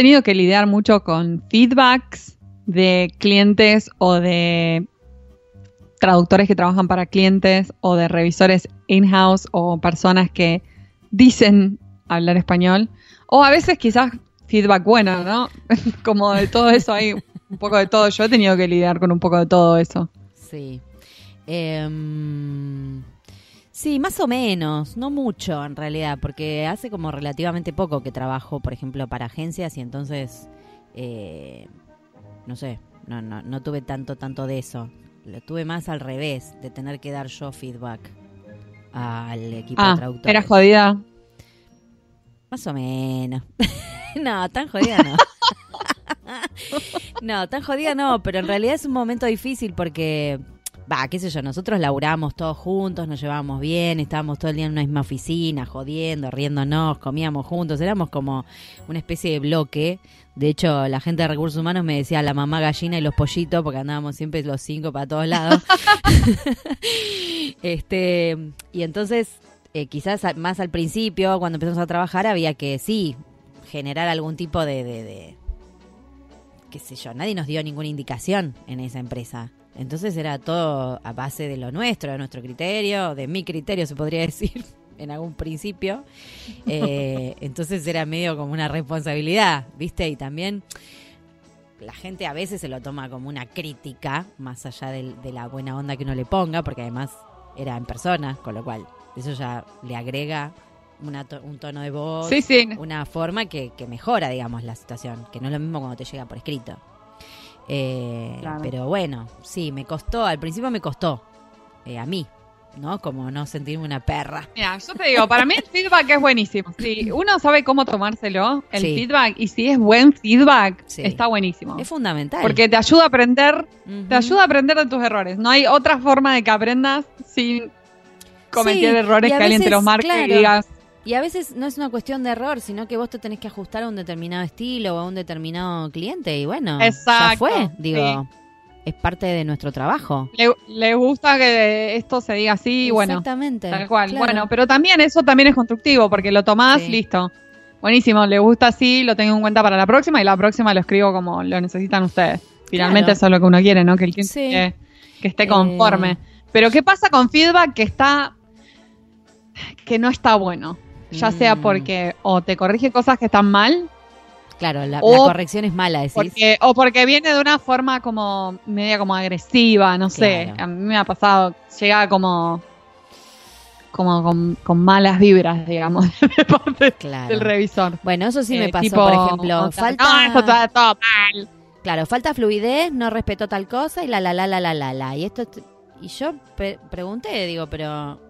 tenido que lidiar mucho con feedbacks de clientes o de traductores que trabajan para clientes o de revisores in-house o personas que dicen hablar español? O a veces quizás feedback bueno, ¿no? Como de todo eso hay un poco de todo. Yo he tenido que lidiar con un poco de todo eso. Sí. Em, sí, más o menos, no mucho en realidad, porque hace como relativamente poco que trabajo, por ejemplo, para agencias y entonces, eh, no sé, no, no, no tuve tanto, tanto de eso. Lo tuve más al revés, de tener que dar yo feedback al equipo de Ah, traductores. era jodida. Más o menos. no, tan jodida no. no, tan jodida no, pero en realidad es un momento difícil porque, va, qué sé yo, nosotros laburamos todos juntos, nos llevábamos bien, estábamos todo el día en una misma oficina, jodiendo, riéndonos, comíamos juntos, éramos como una especie de bloque. De hecho, la gente de recursos humanos me decía la mamá gallina y los pollitos, porque andábamos siempre los cinco para todos lados. este, y entonces, eh, quizás más al principio, cuando empezamos a trabajar, había que sí generar algún tipo de- qué sé yo, nadie nos dio ninguna indicación en esa empresa. Entonces era todo a base de lo nuestro, de nuestro criterio, de mi criterio se podría decir en algún principio. Eh, entonces era medio como una responsabilidad, ¿viste? Y también la gente a veces se lo toma como una crítica, más allá de, la buena onda que uno le ponga, porque además era en persona, con lo cual eso ya le agrega una to- un tono de voz, Sí, sí. una forma que, que mejora, digamos, la situación, que no es lo mismo cuando te llega por escrito. Eh, Claro. Pero bueno, sí, me costó, al principio me costó, eh, a mí, ¿no? Como no sentirme una perra. Mira, yo te digo, para mí el feedback es buenísimo. Si uno sabe cómo tomárselo, el Sí. feedback, y si es buen feedback, Sí. está buenísimo. Es fundamental. Porque te ayuda a aprender, te ayuda a aprender de tus errores. No hay otra forma de que aprendas sin cometer Sí, errores que alguien te los marque claro. y digas, Y a veces no es una cuestión de error, sino que vos te tenés que ajustar a un determinado estilo o a un determinado cliente y bueno, ya Exacto, fue, digo, sí. es parte de nuestro trabajo. le, le gusta que esto se diga así, y bueno, Exactamente. tal cual. claro. Bueno, pero también eso también es constructivo, porque lo tomás, Sí. listo. Buenísimo, le gusta así, lo tengo en cuenta para la próxima y la próxima lo escribo como lo necesitan ustedes. Finalmente Claro. eso es lo que uno quiere, ¿no? Que el cliente Sí. que, que esté conforme. Eh. Pero ¿qué pasa con feedback que está que no está bueno? Ya sea Mm. porque o te corrige cosas que están mal, Claro, la, o la corrección es mala, decís. porque, o porque viene de una forma como media como agresiva, no sé. A mí me ha pasado, llega como como con, con malas vibras, digamos, de parte Claro. del revisor. Bueno, eso sí me Eh, pasó, tipo, por ejemplo, o sea, falta No, esto está todo mal. Claro, falta fluidez, no respetó tal cosa y la la la la la la la. Y esto y yo pre- pregunté, digo, pero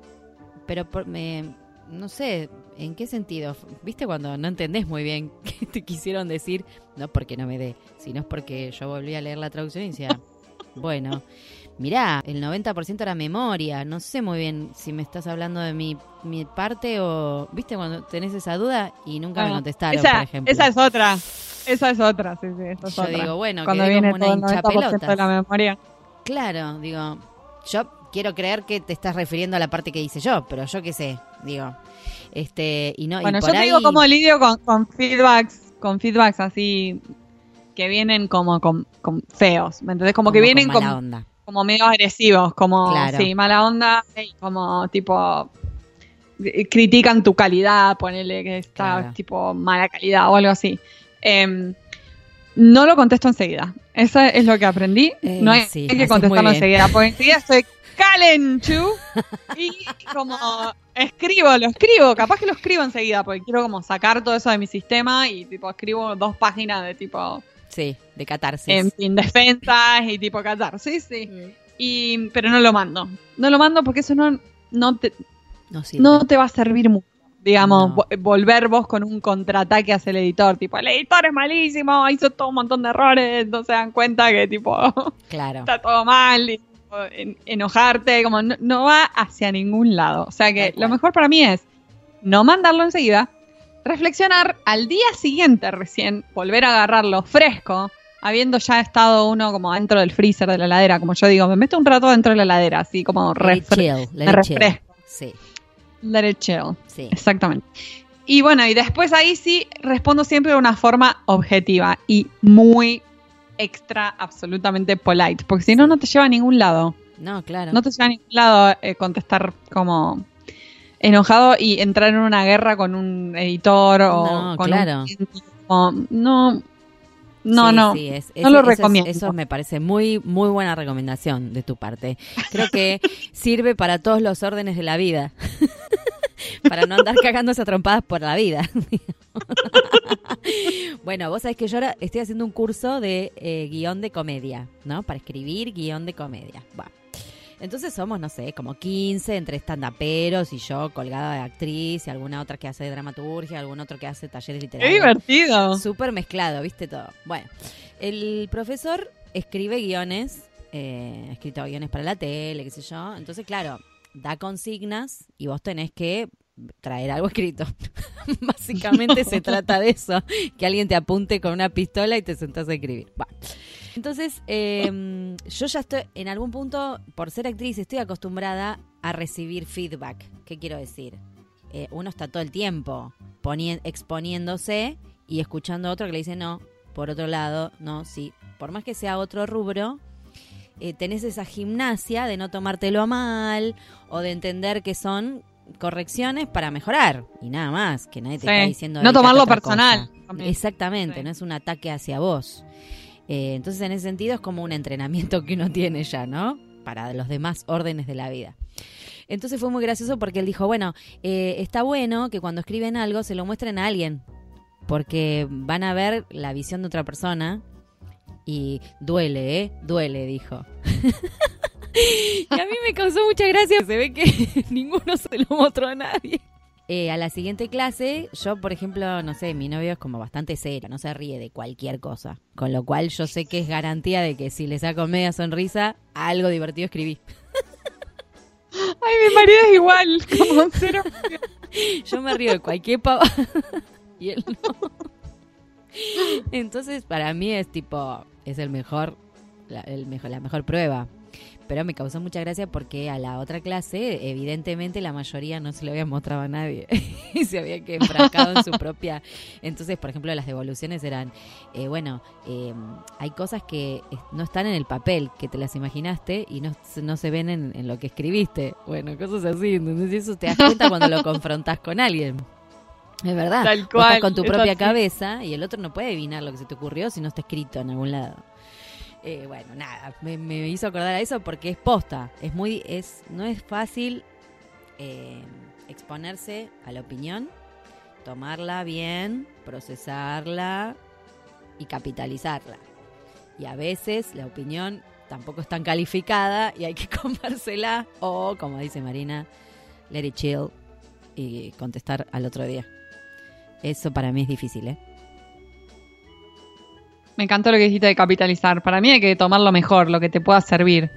pero por- me no sé, ¿en qué sentido? ¿Viste cuando no entendés muy bien qué te quisieron decir? No porque no me dé, sino es porque yo volví a leer la traducción y decía, bueno, mirá, el 90% era memoria, no sé muy bien si me estás hablando de mi, mi parte o, ¿viste cuando tenés esa duda y nunca me Ah, contestaron, esa, por ejemplo? esa es otra. Esa es otra, sí, sí, esa es Yo otra. digo, bueno, Cuando quedé viene como todo una el 90% de la memoria. Claro, digo, yo quiero creer que te estás refiriendo a la parte que hice yo, pero yo qué sé, digo, este, y no, y Bueno, por yo te ahí, digo cómo lidio con, con feedbacks, con feedbacks así que vienen como con, con feos, ¿me entendés? Como, que con vienen mala como, onda. como medio agresivos, como Claro. sí, mala onda, y como tipo critican tu calidad, ponele que está Claro. tipo mala calidad o algo así. Em, no lo contesto enseguida. Eso es lo que aprendí. Eh, no hay, sí, hay que contestarlo enseguida, porque enseguida estoy calenchu y como escribo, lo escribo, capaz que lo escribo enseguida, porque quiero como sacar todo eso de mi sistema y tipo escribo dos páginas de tipo Sí, de catarsis. en fin, defensas y tipo catarsis, sí. Mm. Y, pero no lo mando. No lo mando porque eso no, no, te, no te va a servir mucho. Digamos, No. vo- volver vos con un contraataque hacia el editor. Tipo, el editor es malísimo, hizo todo un montón de errores, no se dan cuenta que tipo Claro. está todo mal. Y, en- enojarte, como no, no va hacia ningún lado. O sea que lo mejor para mí es no mandarlo enseguida, reflexionar al día siguiente recién, volver a agarrarlo fresco, habiendo ya estado uno como dentro del freezer de la heladera, como yo digo, me meto un rato dentro de la heladera, así como Let it refre- chill, let me it chill. refresco. Sí, Let it chill. sí. Exactamente. Y bueno, y después ahí sí respondo siempre de una forma objetiva y muy extra, absolutamente polite, porque si no, no te lleva a ningún lado. No, claro. No te lleva a ningún lado eh, contestar como enojado y entrar en una guerra con un editor o No, con claro. un no, no, Sí, no, sí, es- no lo eso recomiendo. Eso me parece muy, muy buena recomendación de tu parte. Creo que sirve para todos los órdenes de la vida. para no andar cagándose a trompadas por la vida. bueno, vos sabés que yo ahora estoy haciendo un curso de eh, guion de comedia, ¿no? Para escribir guion de comedia. Va. Entonces somos, no sé, como 15 entre estandaperos y yo colgada de actriz y alguna otra que hace dramaturgia, algún otro que hace talleres Qué literarios. divertido. Súper mezclado, viste todo. Bueno, el profesor escribe guiones, eh, escrito guiones para la tele, qué sé yo. Entonces, claro, da consignas y vos tenés que traer algo escrito. Básicamente se trata de eso, que alguien te apunte con una pistola y te sentás a escribir. Bueno. Entonces, eh, yo ya estoy, en algún punto, por ser actriz, estoy acostumbrada a recibir feedback. ¿Qué quiero decir? Eh, uno está todo el tiempo exponiéndose y escuchando a otro que le dice no, por otro lado, no, sí. Por más que sea otro rubro, eh, tenés esa gimnasia de no tomártelo a mal o de entender que son correcciones para mejorar y nada más, que nadie te Sí. está diciendo No tomarlo personal. Exactamente, Sí. no es un ataque hacia vos. Eh, entonces, en ese sentido, es como un entrenamiento que uno tiene ya, ¿no? Para los demás órdenes de la vida. Entonces fue muy gracioso porque él dijo, bueno, eh, está bueno que cuando escriben algo se lo muestren a alguien, porque van a ver la visión de otra persona y duele, ¿eh? Duele, dijo. y a mí me causó mucha gracia, se ve que ninguno se lo mostró a nadie. Eh, a la siguiente clase, yo, por ejemplo, no sé, mi novio es como bastante serio, no se ríe de cualquier cosa. Con lo cual yo sé que es garantía de que si le saco media sonrisa, algo divertido escribí. Ay, mi marido es igual, como cero. Yo me río de cualquier pava y él no. Entonces, para mí es tipo, es el mejor, la, el mejor, la mejor prueba. Pero me causó mucha gracia porque a la otra clase, evidentemente, la mayoría no se lo había mostrado a nadie y se había que enfrascado en su propia. Entonces, por ejemplo, las devoluciones eran, eh, bueno, eh, hay cosas que no están en el papel, que te las imaginaste y no, se- no se ven en, en lo que escribiste. Bueno, cosas así. Entonces, eso te das cuenta cuando lo confrontas con alguien. Es verdad. Tal Vos cual, estás con tu propia cabeza y el otro no puede adivinar lo que se te ocurrió si no está escrito en algún lado. Eh, bueno, nada, me, me hizo acordar a eso porque es posta. Es muy, es, no es fácil eh, exponerse a la opinión, tomarla bien, procesarla y capitalizarla. Y a veces la opinión tampoco es tan calificada y hay que comérsela o, como dice Marina, let it chill y contestar al otro día. Eso para mí es difícil, ¿eh? Me encantó lo que dijiste de capitalizar. Para mí hay que tomar lo mejor, lo que te pueda servir.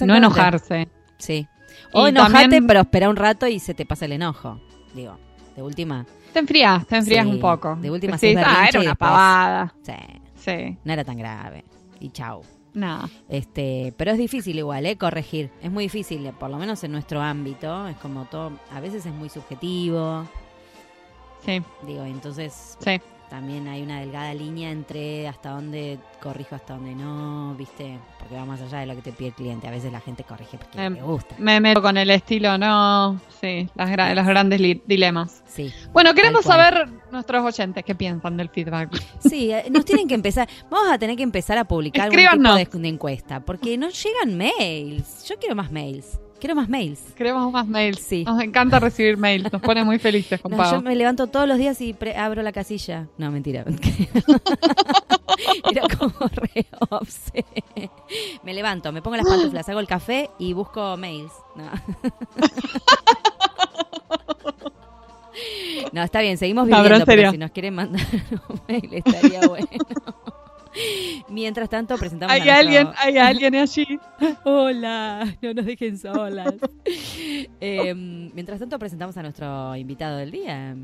No enojarse. Sí. O Y enojate, también- pero espera un rato y se te pasa el enojo. Digo, de última. Te enfrías, te enfrías Sí, un poco. de última haces ah, era una pavada. Sí, Sí, no era tan grave. Y chau. nada. Este, pero es difícil igual, ¿eh? Corregir. Es muy difícil, por lo menos en nuestro ámbito. Es como todo, a veces es muy subjetivo. Sí, Digo, entonces sí. también hay una delgada línea entre hasta dónde corrijo, hasta dónde no, ¿viste? Porque va más allá de lo que te pide el cliente. A veces la gente corrige porque Em, le gusta. Me meto con el estilo, no. Sí, las gra- los grandes dilemas. Sí. Bueno, queremos saber nuestros oyentes qué piensan del feedback. Sí, eh, nos tienen que empezar. Vamos a tener que empezar a publicar Escríbanos. tipo de, de encuesta. Porque no llegan mails. Yo quiero más mails. Quiero más mails. Queremos más mails. Sí. Nos encanta recibir mails. Nos pone muy felices, con No, yo me levanto todos los días y pre- abro la casilla. No, mentira. Era como re obse. Me levanto, me pongo las pantuflas, hago el café y busco mails. No. No, está bien, seguimos viviendo, en pero si nos quieren mandar un mail estaría bueno. Mientras tanto, presentamos Hay a nuestro- alguien, hay alguien allí. Hola, no nos dejen solas. Eh, mientras tanto, presentamos a nuestro invitado del día.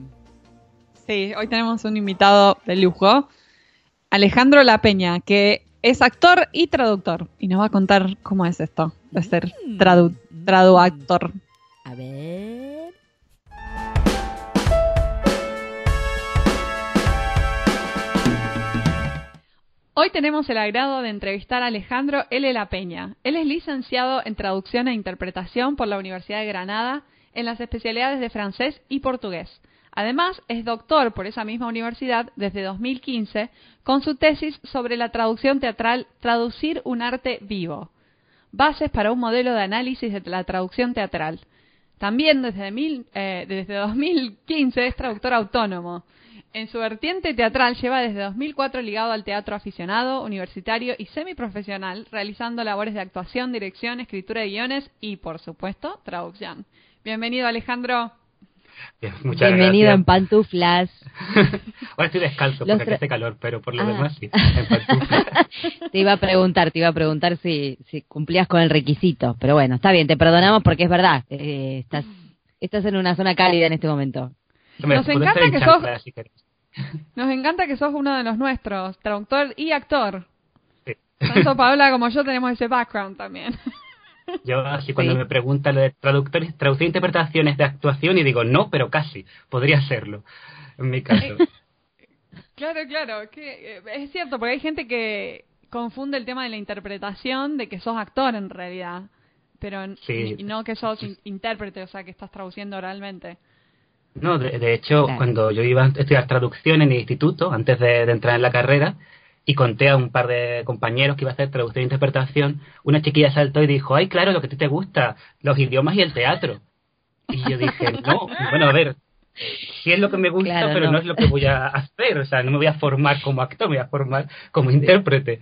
Sí, hoy tenemos un invitado de lujo, Alejandro La Peña, que es actor y traductor. Y nos va a contar cómo es esto de ser tradu traduactor. A ver. Hoy tenemos el agrado de entrevistar a Alejandro L. La Peña. Él es licenciado en Traducción e Interpretación por la Universidad de Granada en las especialidades de francés y portugués. Además, es doctor por esa misma universidad desde 2015 con su tesis sobre la traducción teatral Traducir un arte vivo. Bases para un modelo de análisis de la traducción teatral. También desde, eh, desde 2015 es traductor autónomo. En su vertiente teatral lleva desde 2004 ligado al teatro aficionado, universitario y semiprofesional, realizando labores de actuación, dirección, escritura de guiones y, por supuesto, traducción. Bienvenido, Alejandro. Bienvenido en pantuflas. Ahora estoy descalzo porque hace calor, pero por lo ah. demás sí, en pantuflas. te iba a preguntar, te iba a preguntar si, si cumplías con el requisito, pero bueno, está bien, te perdonamos porque es verdad, eh, estás, estás en una zona cálida en este momento. Nos encanta que sos, nos encanta que sos uno de los nuestros, traductor y actor. Sí. Tanto Paola como yo tenemos ese background también. Yo así cuando me preguntan lo de traductores, traducir interpretaciones de actuación y digo, no, pero casi, podría serlo, en mi caso. claro, claro, que eh, es cierto, porque hay gente que confunde el tema de la interpretación de que sos actor en realidad, pero no que sos intérprete, o sea, que estás traduciendo oralmente. No, de, hecho, cuando yo iba a estudiar traducción en el instituto, antes de entrar en la carrera, y conté a un par de compañeros que iba a hacer traducción e interpretación, una chiquilla saltó y dijo, ay, claro, lo que a ti te gusta, los idiomas y el teatro. Y yo dije, no, bueno, a ver, sí es lo que me gusta, pero no. es lo que voy a hacer, o sea, no me voy a formar como actor, me voy a formar como intérprete.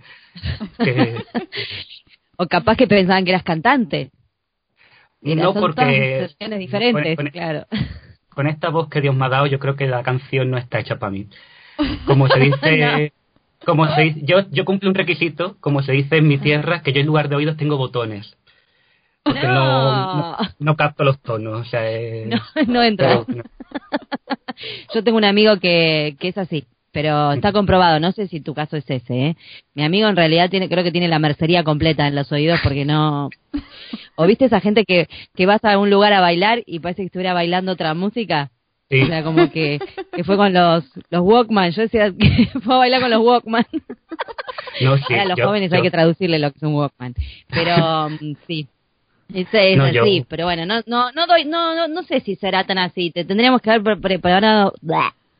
o capaz que pensaban que eras cantante. no, porque... diferentes, claro. Con esta voz que Dios me ha dado, yo creo que la canción no está hecha para mí. Como se dice como se yo, yo cumplo un requisito, como se dice en mi tierra, que yo en lugar de oídos tengo botones. Porque no, no, capto los tonos. O sea, no, no entra. yo tengo un amigo que, que es así, pero está comprobado. No sé si tu caso es ese. ¿eh? Mi amigo en realidad tiene, creo que tiene la mercería completa en los oídos porque no. ¿O viste esa gente que, que vas a un lugar a bailar y parece que estuviera bailando otra música? O sea, como que, que, fue con los, los Walkman. Yo decía que fue a bailar con los Walkman. No, sí, a los jóvenes hay que traducirle lo que es un Walkman. Pero mm, sí. Es, es así, pero bueno, no, no, no doy, no, no, no sé si será tan así. Te tendríamos que haber preparado,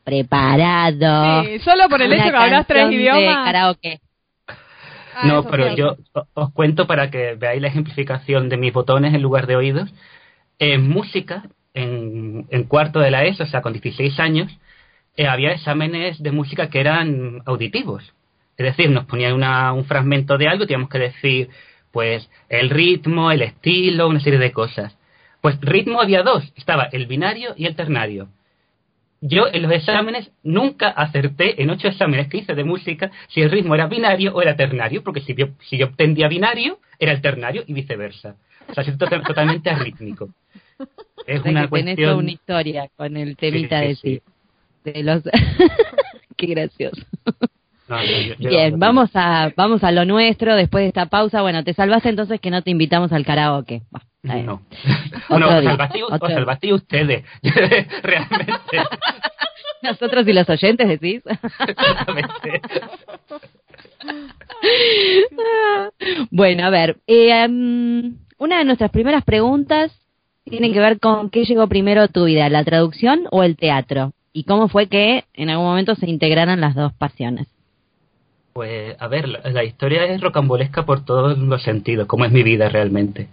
preparado. Sí, solo por el hecho que hablas tres idiomas. karaoke. Ah, no, pero yo os cuento para que veáis la ejemplificación de mis botones en lugar de oídos. En música, en, cuarto de la ESO, o sea, con 16 años, eh, había exámenes de música que eran auditivos. Es decir, nos ponían un fragmento de algo y teníamos que decir, pues, el ritmo, el estilo, una serie de cosas. Pues ritmo había dos, estaba el binario y el ternario. Yo en los exámenes nunca acerté, en ocho exámenes que hice de música, si el ritmo era binario o era ternario, porque si yo, si yo obtendía binario, era el ternario y viceversa. O sea, es totalmente arrítmico. Es una cuestión... una historia con el temita de sí. De los... Qué gracioso. Bien, vamos a vamos a lo nuestro después de esta pausa. Bueno, te salvaste entonces que no te invitamos al karaoke. no. bueno, os salvaste, ustedes. Realmente. Nosotros y los oyentes decís. Bueno, a ver, eh, una de nuestras primeras preguntas tiene que ver con qué llegó primero a tu vida, la traducción o el teatro, y cómo fue que en algún momento se integraran las dos pasiones. Pues, a ver, la, historia es rocambolesca por todos los sentidos, como es mi vida realmente.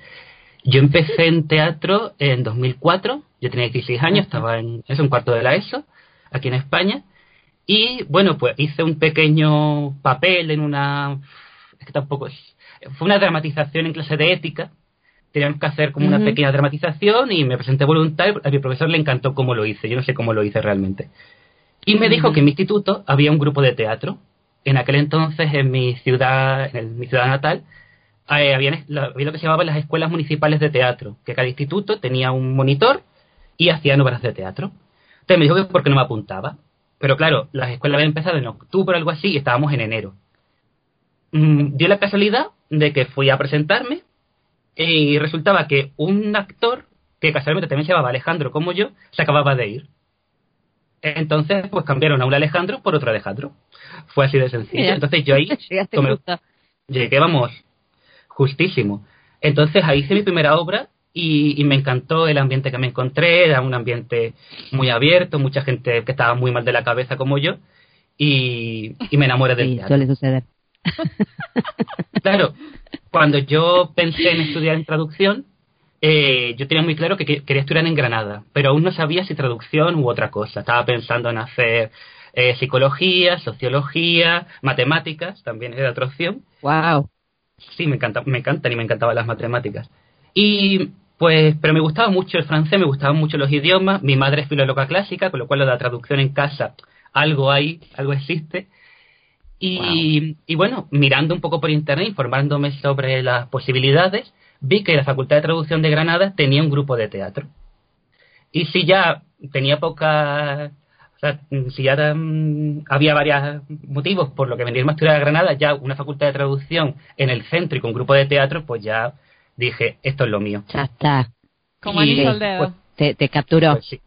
Yo empecé en teatro en 2004, yo tenía 16 años, estaba en es un cuarto de la ESO, aquí en España, y bueno, pues hice un pequeño papel en una... Es que tampoco es... Fue una dramatización en clase de ética, teníamos que hacer como una pequeña dramatización y me presenté voluntario, a mi profesor le encantó cómo lo hice, yo no sé cómo lo hice realmente. Y me dijo que en mi instituto había un grupo de teatro. En aquel entonces, en mi ciudad, en mi ciudad natal, eh, había, lo que se llamaban las escuelas municipales de teatro, que cada instituto tenía un monitor y hacían obras de teatro. Entonces me dijo que porque no me apuntaba. Pero claro, las escuelas habían empezado en octubre o algo así y estábamos en enero. Mm, dio la casualidad de que fui a presentarme y resultaba que un actor, que casualmente también se llamaba Alejandro como yo, se acababa de ir. Entonces, pues cambiaron a un Alejandro por otro Alejandro. Fue así de sencillo. Mira. Entonces yo ahí tomé- llegué, vamos, justísimo. Entonces ahí hice mi primera obra y, y me encantó el ambiente que me encontré, era un ambiente muy abierto, mucha gente que estaba muy mal de la cabeza como yo y, y me enamoré del Sí, teatro. suele suceder. Claro, cuando yo pensé en estudiar en traducción, eh, yo tenía muy claro que que- quería estudiar en Granada, pero aún no sabía si traducción u otra cosa. Estaba pensando en hacer eh, psicología, sociología, matemáticas, también era otra opción. Wow. Sí, me encanta, me encantan y me encantaban las matemáticas. Y pues, pero me gustaba mucho el francés, me gustaban mucho los idiomas. Mi madre es filóloga clásica, con lo cual lo de la traducción en casa, algo hay, algo existe. Y, y bueno, mirando un poco por internet, informándome sobre las posibilidades, vi que la Facultad de Traducción de Granada tenía un grupo de teatro. Y si ya tenía poca. O sea, si ya mm, había varios motivos por lo que venirme a estudiar a Granada, ya una facultad de traducción en el centro y con grupo de teatro, pues ya dije, esto es lo mío. Ya está. Como Y, anillo al pues, dedo. Te, te capturó. Pues sí.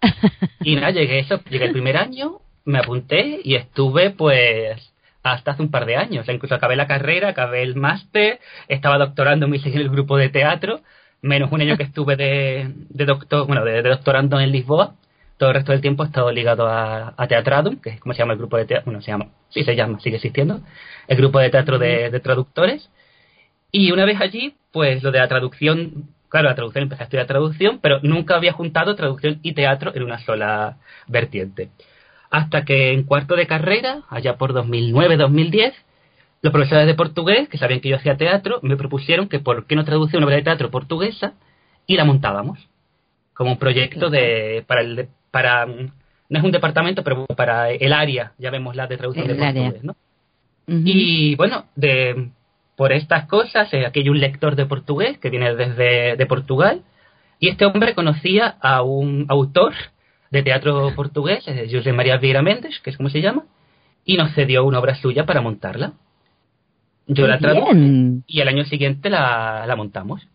Y nada, llegué eso, llegué el primer año, me apunté y estuve pues hasta hace un par de años. Incluso acabé la carrera, acabé el máster, estaba doctorando en el grupo de teatro, menos un año que estuve de, de doctor, bueno, de, de doctorando en Lisboa. Todo el resto del tiempo he estado ligado a, a Teatradum, que es como se llama el grupo de teatro, bueno, se llama, sí se llama, sigue existiendo, el grupo de teatro de, de traductores. Y una vez allí, pues lo de la traducción, claro, la traducción empecé a estudiar traducción, pero nunca había juntado traducción y teatro en una sola vertiente. Hasta que en cuarto de carrera, allá por 2009-2010, los profesores de portugués, que sabían que yo hacía teatro, me propusieron que por qué no traducía una obra de teatro portuguesa y la montábamos como un proyecto de para el para no es un departamento, pero para el área, llamémosla de traducción El de área. portugués, ¿no? Y bueno, de, por estas cosas, eh, aquí hay un lector de portugués que viene desde de Portugal, y este hombre conocía a un autor de teatro portugués, José María Vieira Méndez, que es como se llama, y nos cedió una obra suya para montarla. Yo la traduje Bien. y al año siguiente la, la montamos.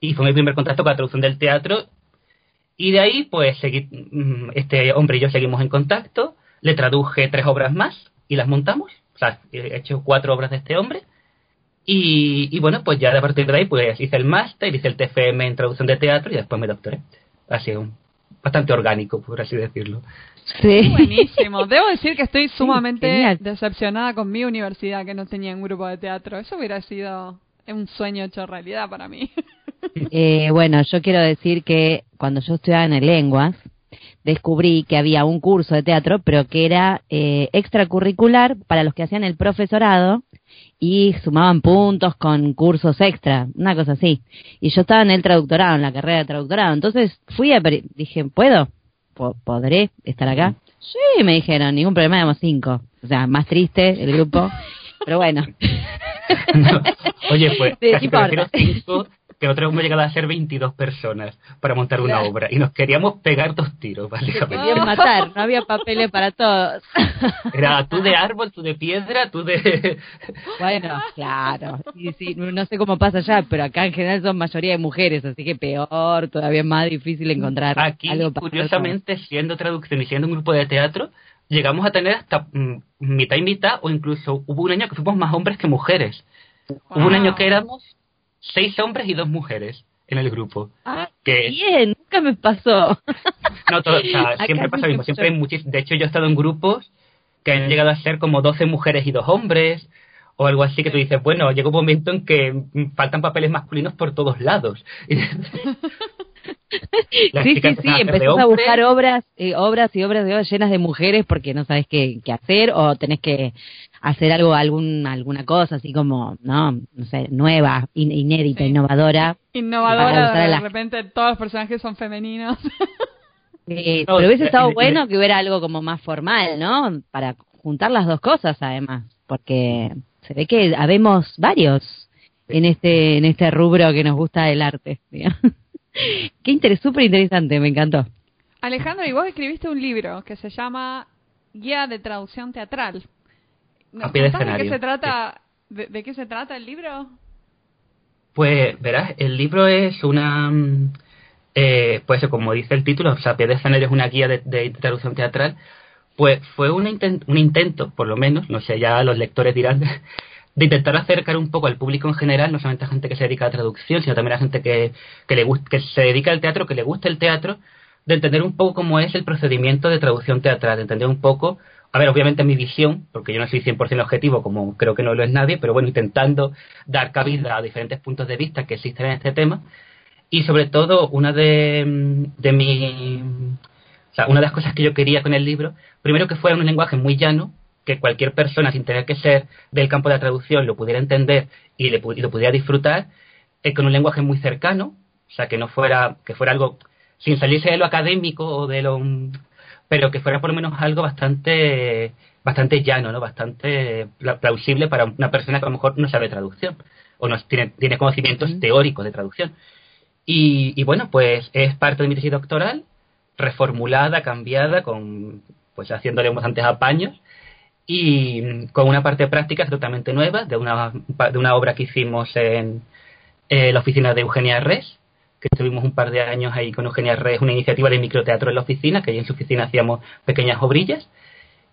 Y fue mi primer contacto con la traducción del teatro. Y de ahí, pues, seguí, mm, este hombre y yo seguimos en contacto. Le traduje tres obras más y las montamos. O sea, he hecho cuatro obras de este hombre. Y, y bueno, pues ya a partir de ahí, pues hice el máster, hice el TFM en traducción de teatro y después me doctoré. Ha sido un- bastante orgánico, por así decirlo. Sí. Buenísimo. Debo decir que estoy sumamente decepcionada con mi universidad que no tenía un grupo de teatro. Eso hubiera sido un sueño hecho realidad para mí. Eh, bueno, yo quiero decir que cuando yo estudiaba en el lenguas, descubrí que había un curso de teatro, pero que era eh, extracurricular para los que hacían el profesorado y sumaban puntos con cursos extra, una cosa así. Y yo estaba en el traductorado, en la carrera de traductorado. Entonces fui a, dije, ¿puedo? Po- ¿Podré estar acá? Sí, me dijeron, ningún problema, éramos cinco. O sea, más triste el grupo. Pero bueno. No. Oye, pues casi prefiero cinco que nosotros hemos llegado a ser 22 personas para montar una Claro. obra y nos queríamos pegar dos tiros, Me básicamente. querían matar, no había papeles para todos. Era tú de árbol, tú de piedra, tú de... Bueno, claro. Sí, sí, no sé cómo pasa allá, pero acá en general son mayoría de mujeres, así que peor, todavía más difícil encontrar Aquí, algo para curiosamente, siendo traducción y siendo un grupo de teatro, llegamos a tener hasta mm, mitad y mitad o incluso hubo un año que fuimos más hombres que mujeres. Hubo un año que éramos seis hombres y dos mujeres en el grupo. Ah, Que bien, nunca me pasó. No, todo, o sea, siempre pasa lo mismo. Siempre hay muchis- De hecho, yo he estado en grupos que han llegado a ser como 12 mujeres y dos hombres, o algo así que tú dices, bueno, llega un momento en que faltan papeles masculinos por todos lados. Sí, sí, sí, empezás a buscar obras, eh, obras y obras de obras llenas de mujeres porque no sabes qué, qué hacer o tenés que hacer algo, algún, alguna cosa así como, no, no sé, nueva, in- inédita, Sí. innovadora. Para Innovadora, de la- repente todos los personajes son femeninos. Eh, No, pero hubiese estado y- bueno que hubiera algo como más formal, ¿no? Para juntar las dos cosas, además, porque se ve que habemos varios en este en este rubro que nos gusta el arte. digamos. Qué interés, súper interesante, me encantó. Alejandro, y vos escribiste un libro que se llama Guía de Traducción Teatral. ¿Nos A pie de contás de qué escenario, se trata? De, de qué se trata el libro? Pues, verás, el libro es una... mm, Eh, pues como dice el título, o sea, Pie de escenario es una guía de, de traducción teatral, Pues fue un, un intento, por lo menos, no sé, ya los lectores dirán, de intentar acercar un poco al público en general, no solamente a gente que se dedica a traducción, sino también a gente que, que, le que se dedica al teatro, que le gusta el teatro, de entender un poco cómo es el procedimiento de traducción teatral, de entender un poco, a ver, obviamente mi visión, porque yo no soy 100% objetivo, como creo que no lo es nadie, pero bueno, intentando dar cabida a diferentes puntos de vista que existen en este tema, y sobre todo, una de, de mi, o sea, una de las cosas que yo quería con el libro, primero que fuera un lenguaje muy llano, que cualquier persona, sin tener que ser del campo de la traducción, lo pudiera entender y, le, lo pudiera disfrutar, eh, con un lenguaje muy cercano, o sea, que no fuera, que fuera algo, sin salirse de lo académico o de lo, pero que fuera por lo menos algo bastante, bastante llano, ¿no? Bastante plausible para una persona que a lo mejor no sabe traducción o no tiene, tiene conocimientos teóricos de traducción. Y, y, bueno, pues es parte de mi tesis doctoral, reformulada, cambiada, con pues haciéndole bastantes apaños y con una parte práctica totalmente nueva de una, de una obra que hicimos en eh, la oficina de Eugenia Res, que estuvimos un par de años ahí con Eugenia Res, una iniciativa de microteatro en la oficina, que ahí en su oficina hacíamos pequeñas obrillas.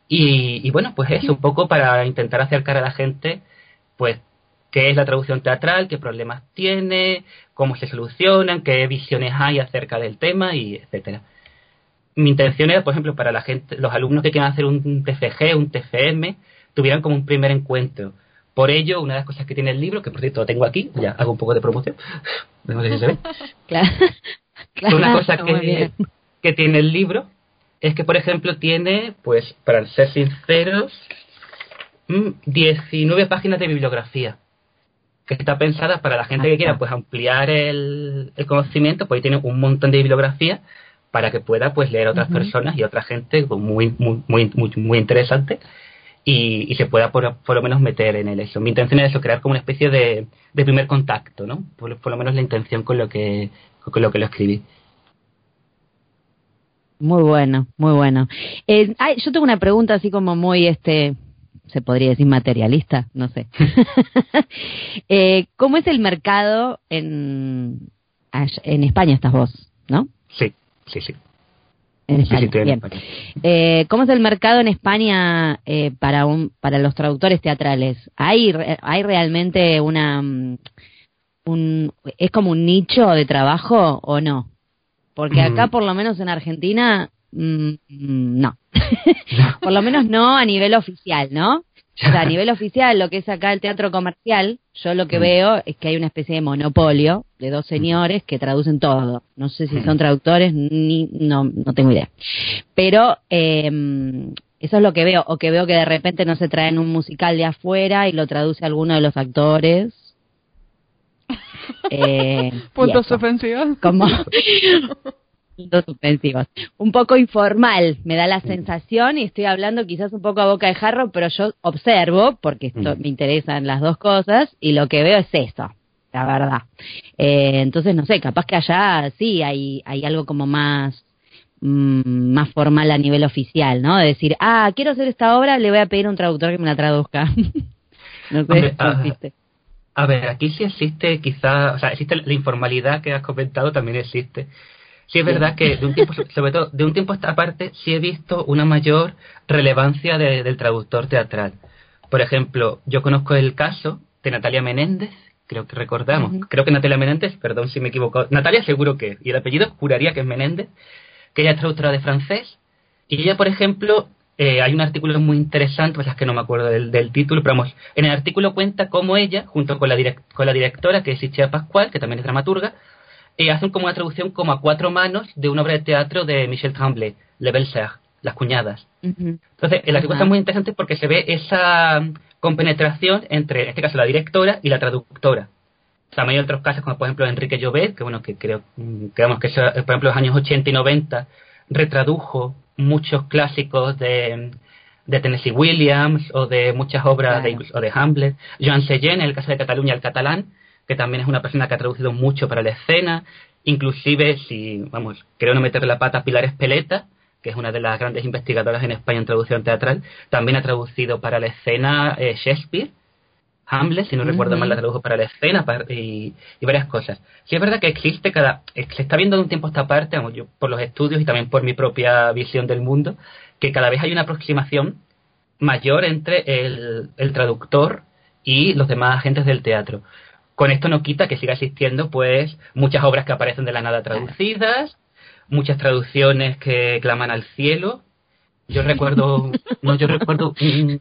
Y, y bueno, pues eso, un poco para intentar acercar a la gente, pues, qué es la traducción teatral, qué problemas tiene, cómo se solucionan, qué visiones hay acerca del tema, y etcétera mi intención era, por ejemplo, para la gente, los alumnos que quieran hacer un TFG, un TFM, tuvieran como un primer encuentro. Por ello, una de las cosas que tiene el libro, que por cierto lo tengo aquí, ya hago un poco de promoción, no sé si se ve. claro. Una cosa que, que tiene el libro es que, por ejemplo, tiene, pues, para ser sinceros, 19 mm, páginas de bibliografía que está pensada para la gente que quiera pues ampliar el, el conocimiento, pues ahí tiene un montón de bibliografía para que pueda pues leer a otras personas y a otra gente muy muy muy muy, interesante y, se pueda por, lo menos meter en el eso. Mi intención es eso, crear como una especie de, primer contacto, ¿no? Por, lo menos la intención con lo que con lo que lo escribí. Muy bueno, muy bueno. Eh, yo tengo una pregunta así como muy, este, se podría decir materialista, no sé. eh, ¿Cómo es el mercado en, en España, estás vos, no? Sí sí, sí. En España. Eh, ¿Cómo es el mercado en España eh, para un, para los traductores teatrales? ¿Hay, hay realmente una mm, un, es como un nicho de trabajo o no? Porque mm. acá, por lo menos en Argentina, mm, no. por lo menos no a nivel oficial, ¿no? O sea, a nivel oficial, lo que es acá el teatro comercial, yo lo que mm. veo es que hay una especie de monopolio de dos señores que traducen todo. No sé si son traductores, ni no, no tengo idea. Pero eh, eso es lo que veo, o que veo que de repente no se traen un musical de afuera y lo traduce alguno de los actores. Eh, Puntos ofensivos. Como, suspensivos. Un poco informal, me da la sensación, y estoy hablando quizás un poco a boca de jarro, pero yo observo, porque esto, me interesan las dos cosas, y lo que veo es eso, la verdad. Eh, entonces, no sé, capaz que allá sí hay, hay algo como más mm, más formal a nivel oficial, ¿no? De decir, ah, quiero hacer esta obra, le voy a pedir a un traductor que me la traduzca. no sé, existe. A ver, aquí sí existe quizá, o sea, existe la informalidad que has comentado, también existe sí es verdad que de un tiempo, sobre todo de un tiempo a esta parte, sí he visto una mayor relevancia del traductor teatral. Por ejemplo, yo conozco el caso de Natalia Menéndez, creo que recordamos, creo que Natalia Menéndez, perdón si me equivoco, Natalia seguro que, y el apellido juraría que es Menéndez, que ella es traductora de francés, y ella, por ejemplo, eh, hay un artículo muy interesante, pues es que no me acuerdo del, título, pero vamos, en el artículo cuenta cómo ella, junto con la, con la directora, que es Ichia Pascual, que también es dramaturga, y hacen como una traducción como a cuatro manos de una obra de teatro de Michel Tremblay, Le Belles Las Cuñadas. Entonces, el artículo está muy interesante porque se ve esa compenetración entre, en este caso, la directora y la traductora. También hay otros casos, como por ejemplo Enrique Llobet, que bueno, que creo, que, que por ejemplo, en los años 80 y 90 retradujo muchos clásicos de, de Tennessee Williams o de muchas obras de, o de Hamlet. Joan Seyén, en el caso de Cataluña, el catalán, que también es una persona que ha traducido mucho para la escena, inclusive si, vamos, creo no meterle la pata a Pilar Espeleta, que es una de las grandes investigadoras en España en traducción teatral, también ha traducido para la escena eh, Shakespeare, Hamlet, si no recuerdo mal, la tradujo para la escena y, varias cosas. Sí es verdad que existe cada... Se está viendo de un tiempo a esta parte, yo, por los estudios y también por mi propia visión del mundo, que cada vez hay una aproximación mayor entre el, el traductor y los demás agentes del teatro. Con esto no quita que siga existiendo, pues, muchas obras que aparecen de la nada traducidas, muchas traducciones que claman al cielo. Yo recuerdo, no, yo recuerdo un,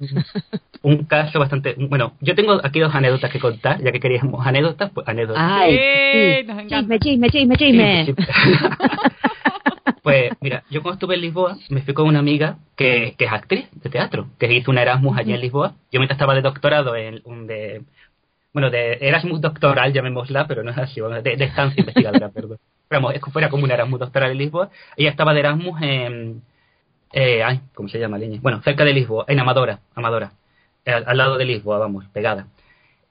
un caso bastante, bueno, yo tengo aquí dos anécdotas que contar, ya que queríamos anécdotas, pues anécdotas. Ay, Sí, sí. Chisme, chisme, chisme, chisme. Pues mira, yo cuando estuve en Lisboa me fui con una amiga que, que es actriz de teatro, que hizo un Erasmus allí en Lisboa. Yo mientras estaba de doctorado en un de bueno, de Erasmus doctoral, llamémosla, pero no es así, bueno, de, de estancia investigadora, perdón. Vamos, fuera como un Erasmus doctoral en Lisboa. Ella estaba de Erasmus en eh, ay, ¿cómo se llama, Leña? Bueno, cerca de Lisboa, en Amadora, Amadora, al, al lado de Lisboa, vamos, pegada.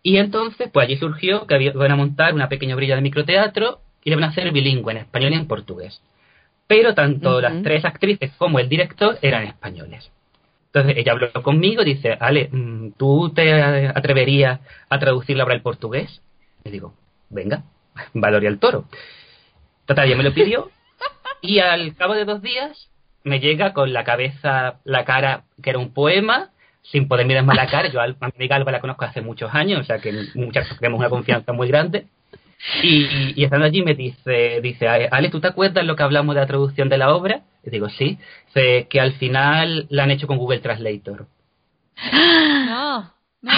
Y entonces, pues allí surgió que había- iban a montar una pequeña brilla de microteatro y le van a hacer bilingüe en español y en portugués. Pero tanto las tres actrices como el director eran españoles. Entonces ella habló conmigo dice, Ale, mm, ¿tú te atreverías a traducir la obra al portugués? Le digo, venga, valoria el toro. Total, ella me lo pidió y al cabo de dos días me llega con la cabeza, la cara, que era un poema, sin poder mirar más la cara. Yo a mi amiga Alba la conozco hace muchos años, o sea que muchas tenemos una confianza muy grande. Y, y- y estando allí me dice, dice, Ale, ¿tú te acuerdas lo que hablamos de la traducción de la obra? Y digo, sí. Dice que al final la han hecho con Google Translator. No, no.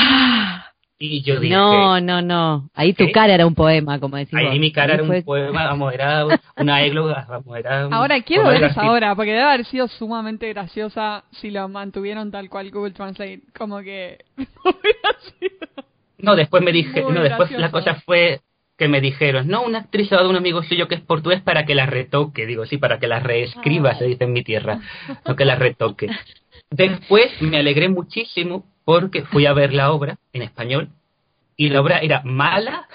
Y yo dije, No, no, no. Ahí tu ¿Sí? cara era un poema, como decís ahí vos. mi cara Ahí era fue- un poema, vamos, era una égloga, vamos, era... un Ahora quiero ver esa obra, porque debe haber sido sumamente graciosa si lo mantuvieron tal cual Google Translate. Como que hubiera sido. No, después me dije, Muy no, después gracioso. la cosa fue que me dijeron, no, una actriz ha dado un amigo suyo que es portugués para que la retoque. Digo, sí, para que la reescriba, Ay. se dice en mi tierra, no que la retoque. Después me alegré muchísimo porque fui a ver la obra en español y la obra era mala,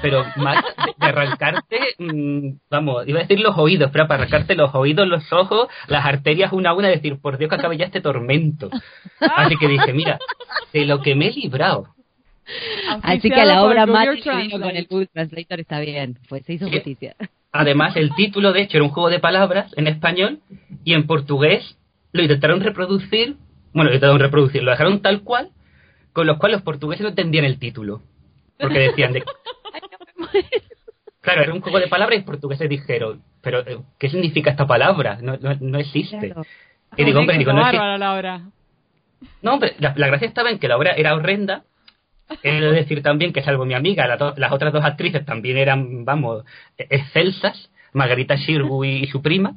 pero mala de, de arrancarte, mm, vamos, iba a decir los oídos, pero para arrancarte los oídos, los ojos, las arterias una a una, decir, por Dios que acabe ya este tormento. Así que dije, mira, de lo que me he librado. Así que a la obra vino con el Google Translator está bien. Pues se hizo justicia. Además, el título, de hecho, era un juego de palabras en español y en portugués lo intentaron reproducir, bueno, lo intentaron reproducir, lo dejaron tal cual, con lo cual los portugueses no entendían el título. Porque decían de... Claro, era un juego de palabras y los portugueses dijeron, pero eh, ¿qué significa esta palabra? No, no, no existe. Claro. Y digo, hombre, digo, no bárbaro la obra. No, hombre, la, la gracia estaba en que la obra era horrenda. He de decir también que, salvo mi amiga, la do- las otras dos actrices también eran, vamos, e- excelsas, Margarita Shirgu y, y su prima.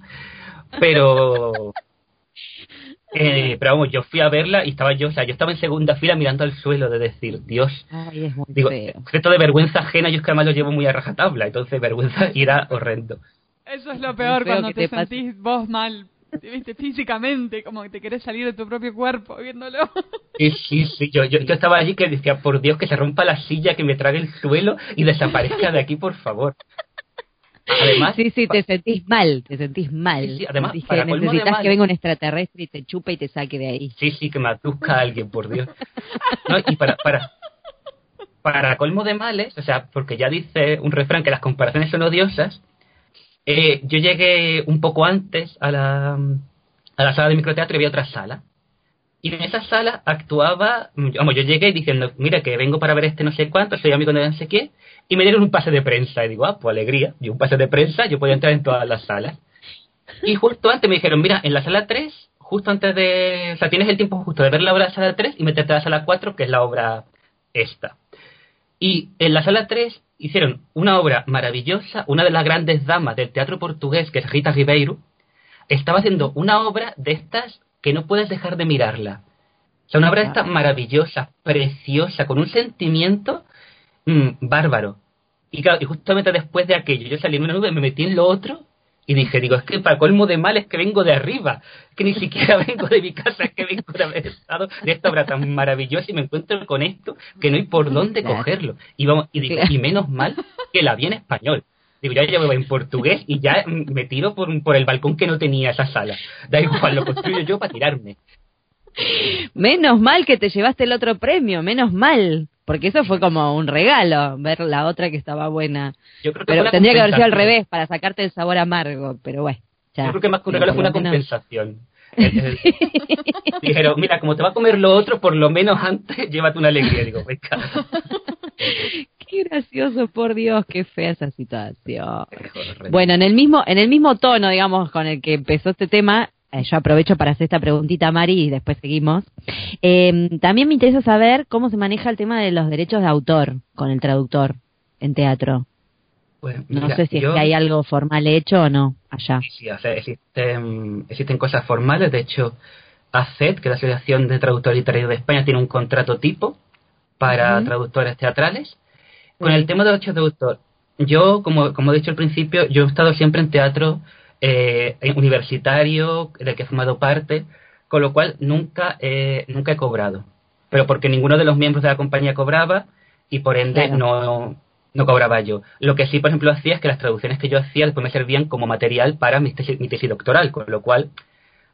Pero. eh, pero vamos, yo fui a verla y estaba yo, o sea, yo estaba en segunda fila mirando al suelo de decir, Dios. Ay, es muy Digo, esto de vergüenza ajena, yo es que además lo llevo muy a rajatabla, entonces vergüenza era horrendo. Eso es lo peor cuando te, te sentís vos mal, viste, físicamente, como que te querés salir de tu propio cuerpo viéndolo. Sí, sí, sí. Yo, yo, yo estaba allí que decía, por Dios, que se rompa la silla, que me trague el suelo y desaparezca de aquí, por favor. Además, Sí, sí, te sentís mal, te sentís mal. Sí, sí, además, Sentís para que colmo de necesitas mal- que venga un extraterrestre y te chupe y te saque de ahí. sí, sí, que me atusca a alguien, por Dios. No, y para, para, para colmo de males, o sea, porque ya dice un refrán que las comparaciones son odiosas, eh, yo llegué un poco antes a la, a la sala de microteatro y había otra sala. Y en esa sala actuaba, vamos, yo llegué diciendo, mira que vengo para ver este no sé cuánto, soy amigo de no sé qué, y me dieron un pase de prensa. Y digo, ah, pues alegría, y un pase de prensa, yo podía entrar en todas las salas. Y justo antes me dijeron, mira, en la sala 3, justo antes de, o sea, tienes el tiempo justo de ver la obra de la sala 3 y meterte a la sala 4, que es la obra esta. Y en la sala 3 hicieron una obra maravillosa, una de las grandes damas del teatro portugués, que es Rita Ribeiro, estaba haciendo una obra de estas que no puedes dejar de mirarla. O sea, una obra de esta maravillosa, preciosa, con un sentimiento mm, bárbaro. Y claro, y justamente después de aquello, yo salí en una nube, me metí en lo otro y dije, digo, es que para colmo de mal es que vengo de arriba, que ni siquiera vengo de mi casa, es que vengo de haber estado de esta obra tan maravillosa y me encuentro con esto que no hay por dónde Claro. cogerlo. Y, vamos, y digo, Claro. y menos mal que la vi en español. Digo, ya llevo en portugués y ya me tiro por, por el balcón que no tenía esa sala. Da igual, lo construyo yo para tirarme. Menos mal que te llevaste el otro premio, menos mal. Porque eso fue como un regalo, ver la otra que estaba buena. Yo creo que Pero tendría que haber sido al revés, para sacarte el sabor amargo. Pero bueno, ya. Yo creo que más que un regalo fue una compensación. dijeron, mira, como te va a comer lo otro, por lo menos antes llévate una alegría. Digo, venga. Qué gracioso, por Dios, qué fea esa situación. Bueno, en el mismo, en el mismo tono, digamos, con el que empezó este tema, eh, yo aprovecho para hacer esta preguntita, Mari, y después seguimos. Eh, también me interesa saber cómo se maneja el tema de los derechos de autor con el traductor en teatro. Pues, no sé si es que hay algo formal hecho o no allá. Sí, o sea, existen, existen cosas formales. De hecho, ACET, que es la Asociación de Traductores Literarios de España, tiene un contrato tipo para Ujú. traductores teatrales. Con el tema de derechos de autor, yo, como, como he dicho al principio, yo he estado siempre en teatro eh, universitario, del que he formado parte, con lo cual nunca, eh, nunca he cobrado. Pero porque ninguno de los miembros de la compañía cobraba y por ende Claro. no, no cobraba yo. Lo que sí, por ejemplo, hacía es que las traducciones que yo hacía después me servían como material para mi tesis, mi tesis doctoral, con lo cual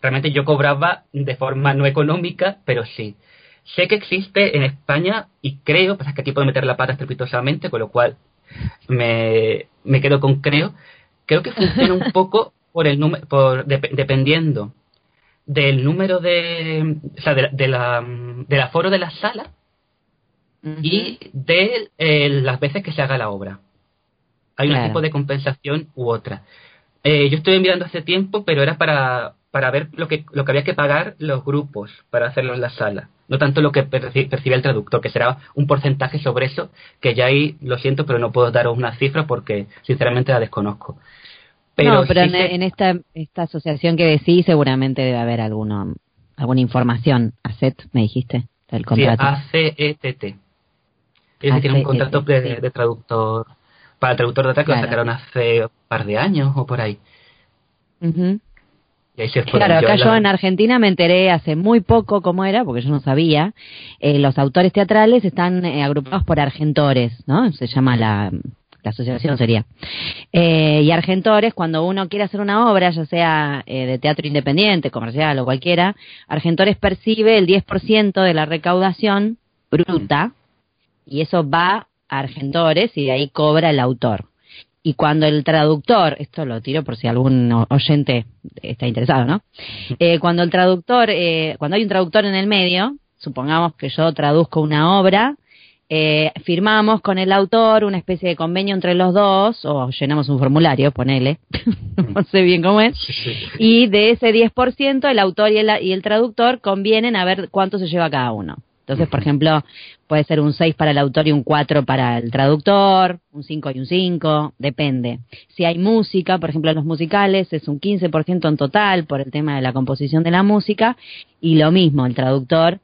realmente yo cobraba de forma no económica, pero sí. Sé que existe en España y creo, pues es que aquí puedo meter la pata estrepitosamente, con lo cual me, me quedo con creo. Creo que funciona un poco por el número, por dep- dependiendo del número de, o sea, de, la- de la, del aforo de la sala y de eh, las veces que se haga la obra. Hay un tipo de compensación u otra. Eh, yo estuve mirando hace tiempo, pero era para, para ver lo que, lo que había que pagar los grupos para hacerlo en la sala. No tanto lo que perci- percibe el traductor, que será un porcentaje sobre eso, que ya ahí lo siento, pero no puedo daros una cifra porque sinceramente la desconozco. No, pero sí en, esta, esta asociación que decís seguramente debe haber alguno, alguna información. ACET, me dijiste, del Sí, contrato. ACETT. Ellos sí tienen un contrato de, ACETT. de traductor, para el traductor de ataque Claro. lo sacaron hace un par de años o por ahí. Ujú. Y ahí se. Claro, acá la- yo en Argentina me enteré hace muy poco cómo era, porque yo no sabía. Eh, los autores teatrales están eh, agrupados por argentores, ¿no? Se llama la, la asociación, sería. Eh, y argentores, cuando uno quiere hacer una obra, ya sea eh, de teatro independiente, comercial o cualquiera, argentores percibe el 10% de la recaudación bruta, y eso va a argentores y de ahí cobra el autor. Y cuando el traductor, esto lo tiro por si algún oyente está interesado, ¿no? Eh, cuando el traductor, eh, cuando hay un traductor en el medio, supongamos que yo traduzco una obra, eh, firmamos con el autor una especie de convenio entre los dos, o llenamos un formulario, ponele, no sé bien cómo es, y de ese 10% el autor y el, y el traductor convienen a ver cuánto se lleva cada uno. Entonces, por ejemplo, puede ser un 6 para el autor y un 4 para el traductor, un 5 y un 5, depende. Si hay música, por ejemplo, en los musicales es un 15% en total por el tema de la composición de la música y lo mismo, el traductor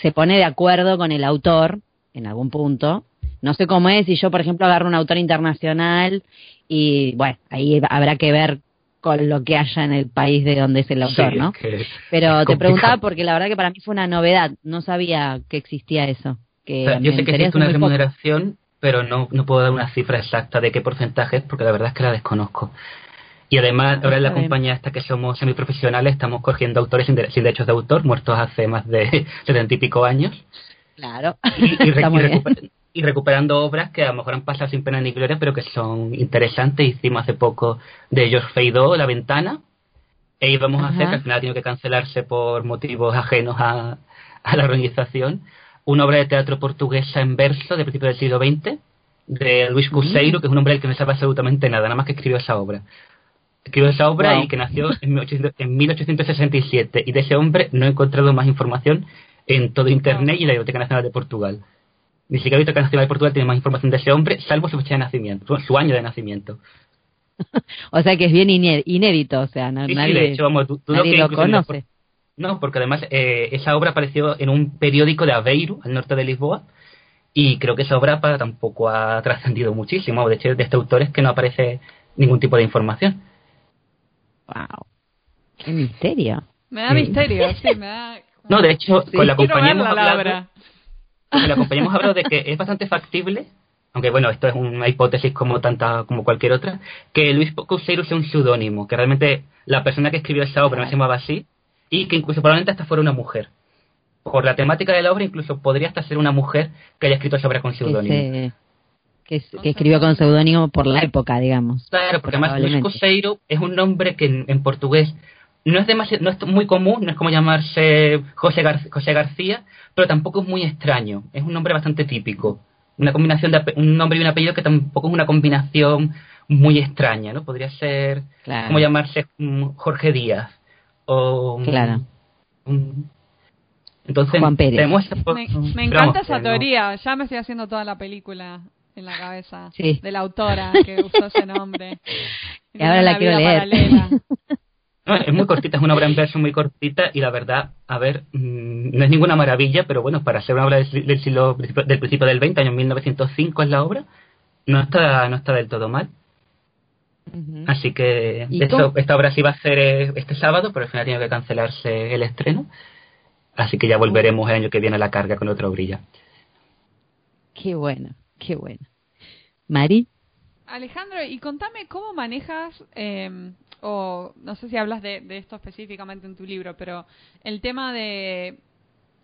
se pone de acuerdo con el autor en algún punto. No sé cómo es si yo, por ejemplo, agarro un autor internacional y, bueno, ahí habrá que ver con lo que haya en el país de donde es el autor, Sí, ¿no? es Pero es te preguntaba porque la verdad que para mí fue una novedad, no sabía que existía eso. Que O sea, yo sé que existe una poco. remuneración, pero no, no puedo dar una cifra exacta de qué porcentaje es porque la verdad es que la desconozco. Y además, ahora en la compañía esta que somos semiprofesionales, estamos cogiendo autores sin, de- sin derechos de autor, muertos hace más de setenta y pico años, Claro, y, bien. recuperando obras que a lo mejor han pasado sin pena ni gloria, pero que son interesantes. Hicimos hace poco de George Feydeau, La Ventana, e íbamos a hacer, que al final ha tenido que cancelarse por motivos ajenos a, a la organización, una obra de teatro portuguesa en verso de principios del siglo XX, de Luis Cuseiro, que es un hombre del que no sabe absolutamente nada, nada más que escribió esa obra. Escribió esa obra Wow. y que nació en 1800 en 1867, y de ese hombre no he encontrado más información en todo Internet y en la Biblioteca Nacional de Portugal. Ni siquiera la Biblioteca Nacional de Portugal tiene más información de ese hombre, salvo su fecha de nacimiento, su- año de nacimiento. O sea que es bien iné- inédito, o sea, no, Sí, sí, nadie, de hecho, vamos, du- dudo nadie que lo conoce. No, porque además eh, esa obra apareció en un periódico de Aveiro, al norte de Lisboa, y creo que esa obra pa- tampoco ha trascendido muchísimo. De hecho, de este autor es que no aparece ningún tipo de información. Wow, qué misterio. Me da misterio, sí, me da... No, de hecho, Sí, con la compañía hemos hablado, con la compañía hemos hablado de que es bastante factible, aunque bueno, esto es una hipótesis como tanta como cualquier otra, que Luis Couseiro sea un seudónimo, que realmente la persona que escribió esa obra no se llamaba así, y que incluso probablemente hasta fuera una mujer. Por la temática de la obra, incluso podría hasta ser una mujer que haya escrito esa obra con seudónimo. se- que, que escribió con seudónimo por la época, digamos. Claro, porque además Luis. Couseiro es un nombre que en, en portugués no es demasiado, no es muy común, no es como llamarse José, José García, pero tampoco es muy extraño. Es un nombre bastante típico. Una combinación de un nombre y un apellido que tampoco es una combinación muy extraña, ¿no? Podría ser como llamarse mm, Jorge Díaz o claro. entonces Juan Pérez. me, encanta esa teoría. Ya me estoy haciendo toda la película en la cabeza de la autora que usó ese nombre. y ahora la quiero leer. es muy cortita, es una obra en verso muy cortita y la verdad, a ver, mm, no es ninguna maravilla, pero bueno, para ser una obra del, siglo del principio del 20, año 1905 es la obra, no está, no está del todo mal. Así que esta obra sí va a ser eh, este sábado, pero al final tiene que cancelarse el estreno. Así que ya volveremos el año que viene a la carga con otra brilla. Qué bueno, qué bueno. Mari. Alejandro, y contame cómo manejas, eh, o no sé si hablas de, esto específicamente en tu libro, pero el tema de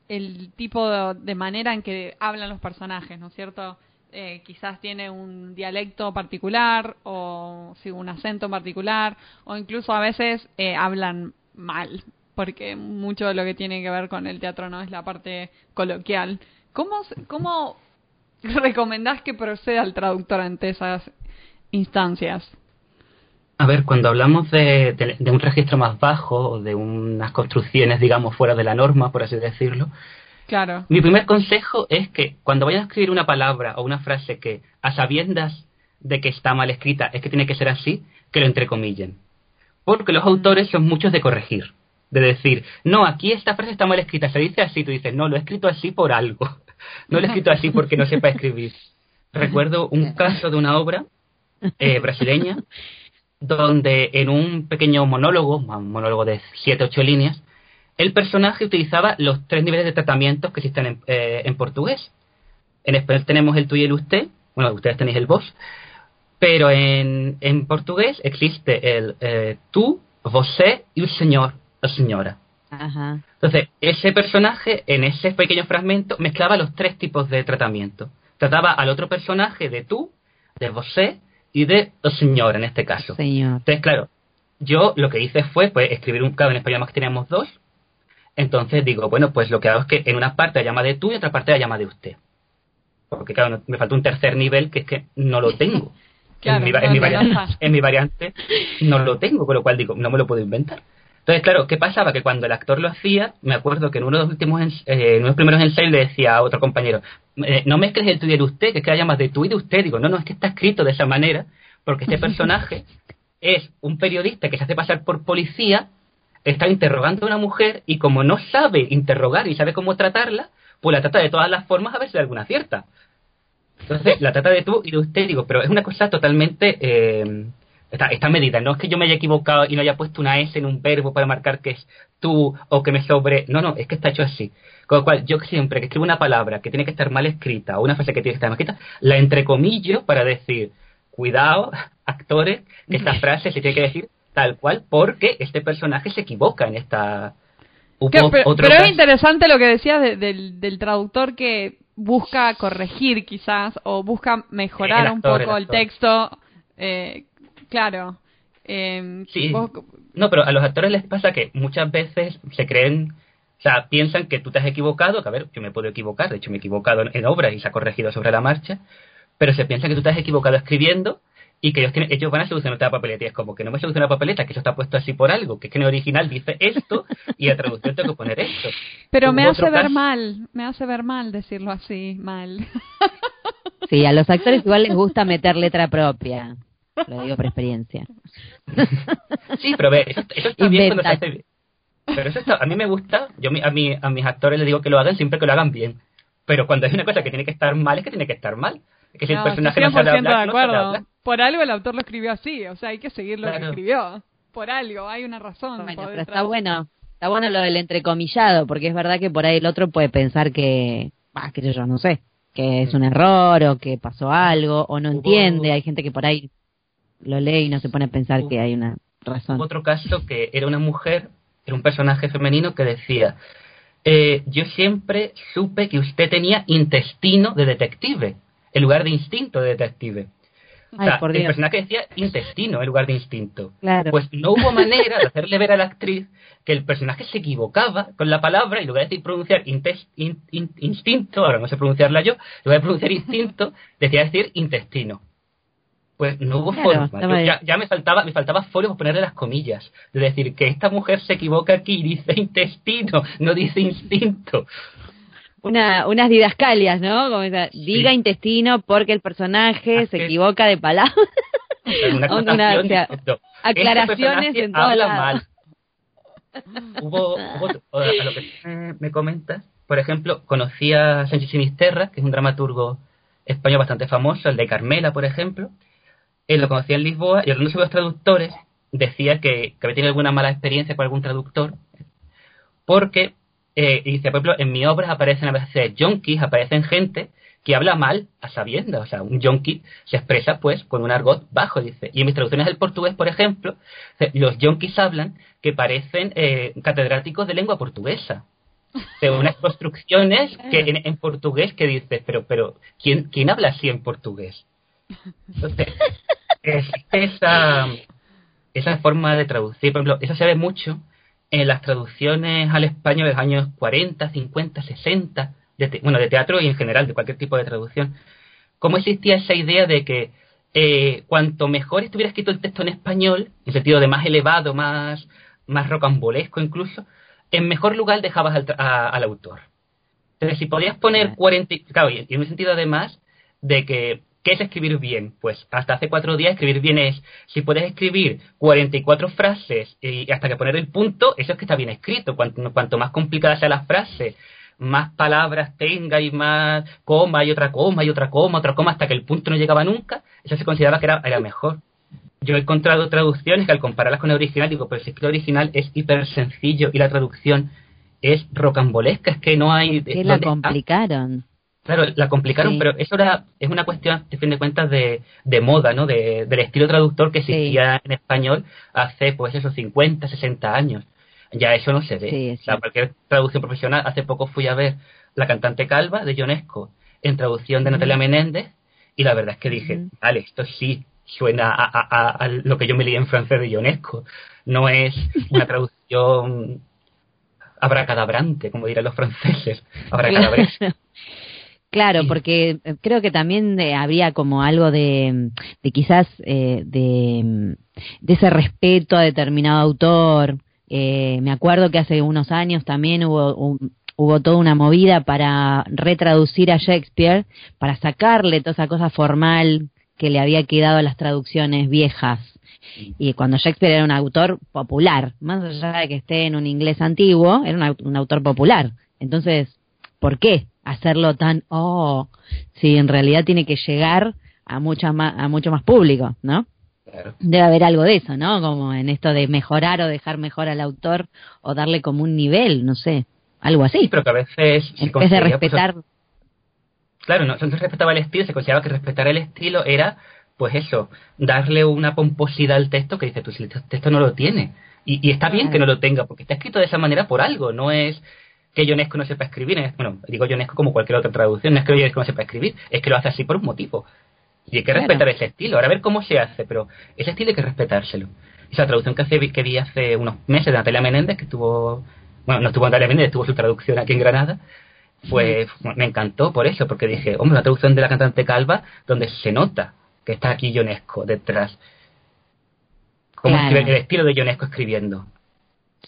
el tipo de, manera en que hablan los personajes, ¿no es cierto? Eh, quizás tiene un dialecto particular o sí, un acento particular o incluso a veces eh, hablan mal porque mucho de lo que tiene que ver con el teatro no es la parte coloquial. ¿Cómo, cómo recomendás que proceda el traductor ante esas instancias? A ver, cuando hablamos de, un registro más bajo o de unas construcciones, digamos, fuera de la norma, por así decirlo, claro. mi primer consejo es que cuando vayas a escribir una palabra o una frase que, a sabiendas de que está mal escrita, es que tiene que ser así, que lo entrecomillen. Porque los autores son muchos de corregir, de decir, no, aquí esta frase está mal escrita, se dice así, tú dices, no, lo he escrito así por algo, no lo he escrito así porque no sepa escribir. Recuerdo un caso de una obra eh, brasileña, donde en un pequeño monólogo, un monólogo de 7-8 líneas, el personaje utilizaba los tres niveles de tratamientos que existen en, eh, en portugués. En español tenemos el tú y el usted, bueno, ustedes tenéis el vos, pero en, en portugués existe el eh, tú, você y el señor o señora. Entonces, ese personaje en ese pequeño fragmento mezclaba los tres tipos de tratamiento. Trataba al otro personaje de tú, de você y de señor en este caso. Señor. Entonces, claro, yo lo que hice fue pues escribir un claro en español más que teníamos dos. Entonces digo, bueno, pues lo que hago es que en una parte la llama de tú y en otra parte la llama de usted. Porque claro, me falta un tercer nivel que es que no lo tengo. en, mi, variante, en mi variante no lo tengo, con lo cual digo, no me lo puedo inventar. Entonces, claro, ¿qué pasaba? Que cuando el actor lo hacía, me acuerdo que en uno de los últimos, eh, en unos primeros ensayos le decía a otro compañero, eh, no mezcles el tú y el usted, que es que llamas de tú y de usted. Digo, no, no, es que está escrito de esa manera, porque este personaje es un periodista que se hace pasar por policía, está interrogando a una mujer y como no sabe interrogar y sabe cómo tratarla, pues la trata de todas las formas a ver si de alguna cierta. Entonces, la trata de tú y de usted, digo, pero es una cosa totalmente... Eh, Está, medida. No es que yo me haya equivocado y no haya puesto una S en un verbo para marcar que es tú o que me sobre. No, no, es que está hecho así. Con lo cual, yo siempre que escribo una palabra que tiene que estar mal escrita o una frase que tiene que estar mal escrita, la entrecomillo para decir, cuidado, actores, que esta frase se tiene que decir tal cual porque este personaje se equivoca en esta... pero, es interesante lo que decías del, del traductor que busca corregir quizás o busca mejorar un poco el, texto. Eh, Claro. Eh, sí. No, pero a los actores les pasa que muchas veces se creen, o sea, piensan que tú te has equivocado, que a ver, yo me puedo equivocar, de hecho me he equivocado en, obras y se ha corregido sobre la marcha, pero se piensan que tú te has equivocado escribiendo y que ellos, tienen, ellos van a solucionar la papeleta y es como que no me soluciona la papeleta, que eso está puesto así por algo, que es que en el original dice esto y en traducción tengo que poner esto. Pero me hace ver mal, me hace ver mal decirlo así, mal. Sí, a los actores igual les gusta meter letra propia. Lo digo por experiencia. sí, pero ve, eso, está bien cuando se hace bien. Pero eso está, a mí me gusta, yo a, mí, a mis actores les digo que lo hagan siempre que lo hagan bien. Pero cuando hay una cosa que tiene que estar mal, es que tiene que estar mal. Es que si el personaje no sabe hablar, de acuerdo. Por algo el autor lo escribió así, o sea, hay que seguir lo que escribió. Por algo, hay una razón. pero está bueno, está bueno lo del entrecomillado, porque es verdad que por ahí el otro puede pensar que, ah, que yo no sé, que es un error o que pasó algo o no entiende. Hay gente que por ahí lo lee y no se pone a pensar que hay una razón. Otro caso que era una mujer, era un personaje femenino que decía, eh, yo siempre supe que usted tenía intestino de detective, en lugar de instinto de detective. O sea, el personaje decía intestino en lugar de instinto. Claro. Pues no hubo manera de hacerle ver a la actriz que el personaje se equivocaba con la palabra y en lugar de decir pronunciar in- instinto, ahora no sé pronunciarla yo, en lugar de pronunciar instinto, decía decir intestino. Pues no hubo Claro, forma. Yo ya, ya me faltaba, me faltaba folio para ponerle las comillas. De decir que esta mujer se equivoca aquí y dice intestino, no dice instinto. Una, unas didascalias, ¿no? Como esa, diga intestino porque el personaje Así se equivoca de palabra. Una Una- acotación o sea, diciendo, aclaraciones "Este en habla lados". mal. Hubo, hubo- a lo que me comentas, por ejemplo, conocí a Sánchez Sinisterra, que es un dramaturgo español bastante famoso, el de Carmela, por ejemplo. Él lo conocía en Lisboa y hablando sobre los traductores, decía que, que había tenido alguna mala experiencia con algún traductor, porque, eh, dice, por ejemplo, en mi obra aparecen a veces yonkis, aparecen gente que habla mal a sabiendas. O sea, un yonki se expresa pues con un argot bajo, dice. Y en mis traducciones del portugués, por ejemplo, eh, los yonkis hablan que parecen eh, catedráticos de lengua portuguesa. De unas construcciones que en, en portugués que dices, pero, pero, ¿quién, ¿quién habla así en portugués? Entonces, existe esa, esa forma de traducir. Por ejemplo, eso se ve mucho en las traducciones al español de los años 40, 50, 60, de te- bueno, de teatro y en general, de cualquier tipo de traducción. ¿Cómo existía esa idea de que eh, cuanto mejor estuviera escrito el texto en español, en sentido de más elevado, más, más rocambolesco incluso, en mejor lugar dejabas al, a- al autor. Entonces, si podías poner Claro. 40, y- claro, y en un sentido además de que, ¿qué es escribir bien? Pues hasta hace cuatro días escribir bien es, si puedes escribir 44 frases y hasta que poner el punto, eso es que está bien escrito. Cuanto, cuanto más complicada sea la frase, más palabras tenga y más coma y otra coma y otra coma, otra coma, hasta que el punto no llegaba nunca, eso se consideraba que era, era mejor. Yo he encontrado traducciones que al compararlas con el original digo, pero el original es hiper sencillo y la traducción es rocambolesca, es que no hay... Que la complicaron. Claro, la complicaron, Sí. pero eso era, es una cuestión, de fin de cuentas, de, de moda, ¿no? De, del estilo traductor que Sí. existía en español hace, pues, esos 50, 60 años. Ya eso no se ve. Sí, o sea, cualquier traducción profesional, hace poco fui a ver La cantante calva de Ionesco en traducción de. Natalia Menéndez y la verdad es que dije, vale, esto sí suena a, a- a- a lo que yo me leí en francés de Ionesco. No es una traducción abracadabrante, como dirán los franceses. Abracadabresca. Claro. Sí. porque eh, creo que también eh, habría como algo de, de quizás eh, de, de ese respeto a determinado autor. Eh, me acuerdo que hace unos años también hubo, un- hubo toda una movida para retraducir a Shakespeare, para sacarle toda esa cosa formal que le había quedado a las traducciones viejas. Y cuando Shakespeare era un autor popular, más allá de que esté en un inglés antiguo, era un, un autor popular. Entonces, ¿por qué hacerlo tan, oh, si en realidad tiene que llegar a, mucha más, a mucho más público, ¿no? Claro. Debe haber algo de eso, ¿no? Como en esto de mejorar o dejar mejor al autor o darle como un nivel, no sé, algo así. Sí, pero que a veces en vez de pues, respetar, Claro, no, no se respetaba el estilo, se consideraba que respetar el estilo era, pues eso, darle una pomposidad al texto que dice, tú si el texto no lo tiene. Y, y está bien Claro. que no lo tenga, porque está escrito de esa manera por algo, no es que Ionesco no sepa escribir, es- bueno, digo Ionesco como cualquier otra traducción, no es que Ionesco no sepa escribir, es que lo hace así por un motivo. Y hay que Claro. respetar ese estilo. Ahora a ver cómo se hace, pero ese estilo hay que respetárselo. Esa traducción que, hace, que vi hace unos meses de Natalia Menéndez, que estuvo, bueno, no estuvo Natalia Menéndez, estuvo su traducción aquí en Granada, pues me encantó por eso, porque dije, hombre, una traducción de la cantante calva donde se nota que está aquí Ionesco detrás. Como Claro. el estilo de Ionesco escribiendo.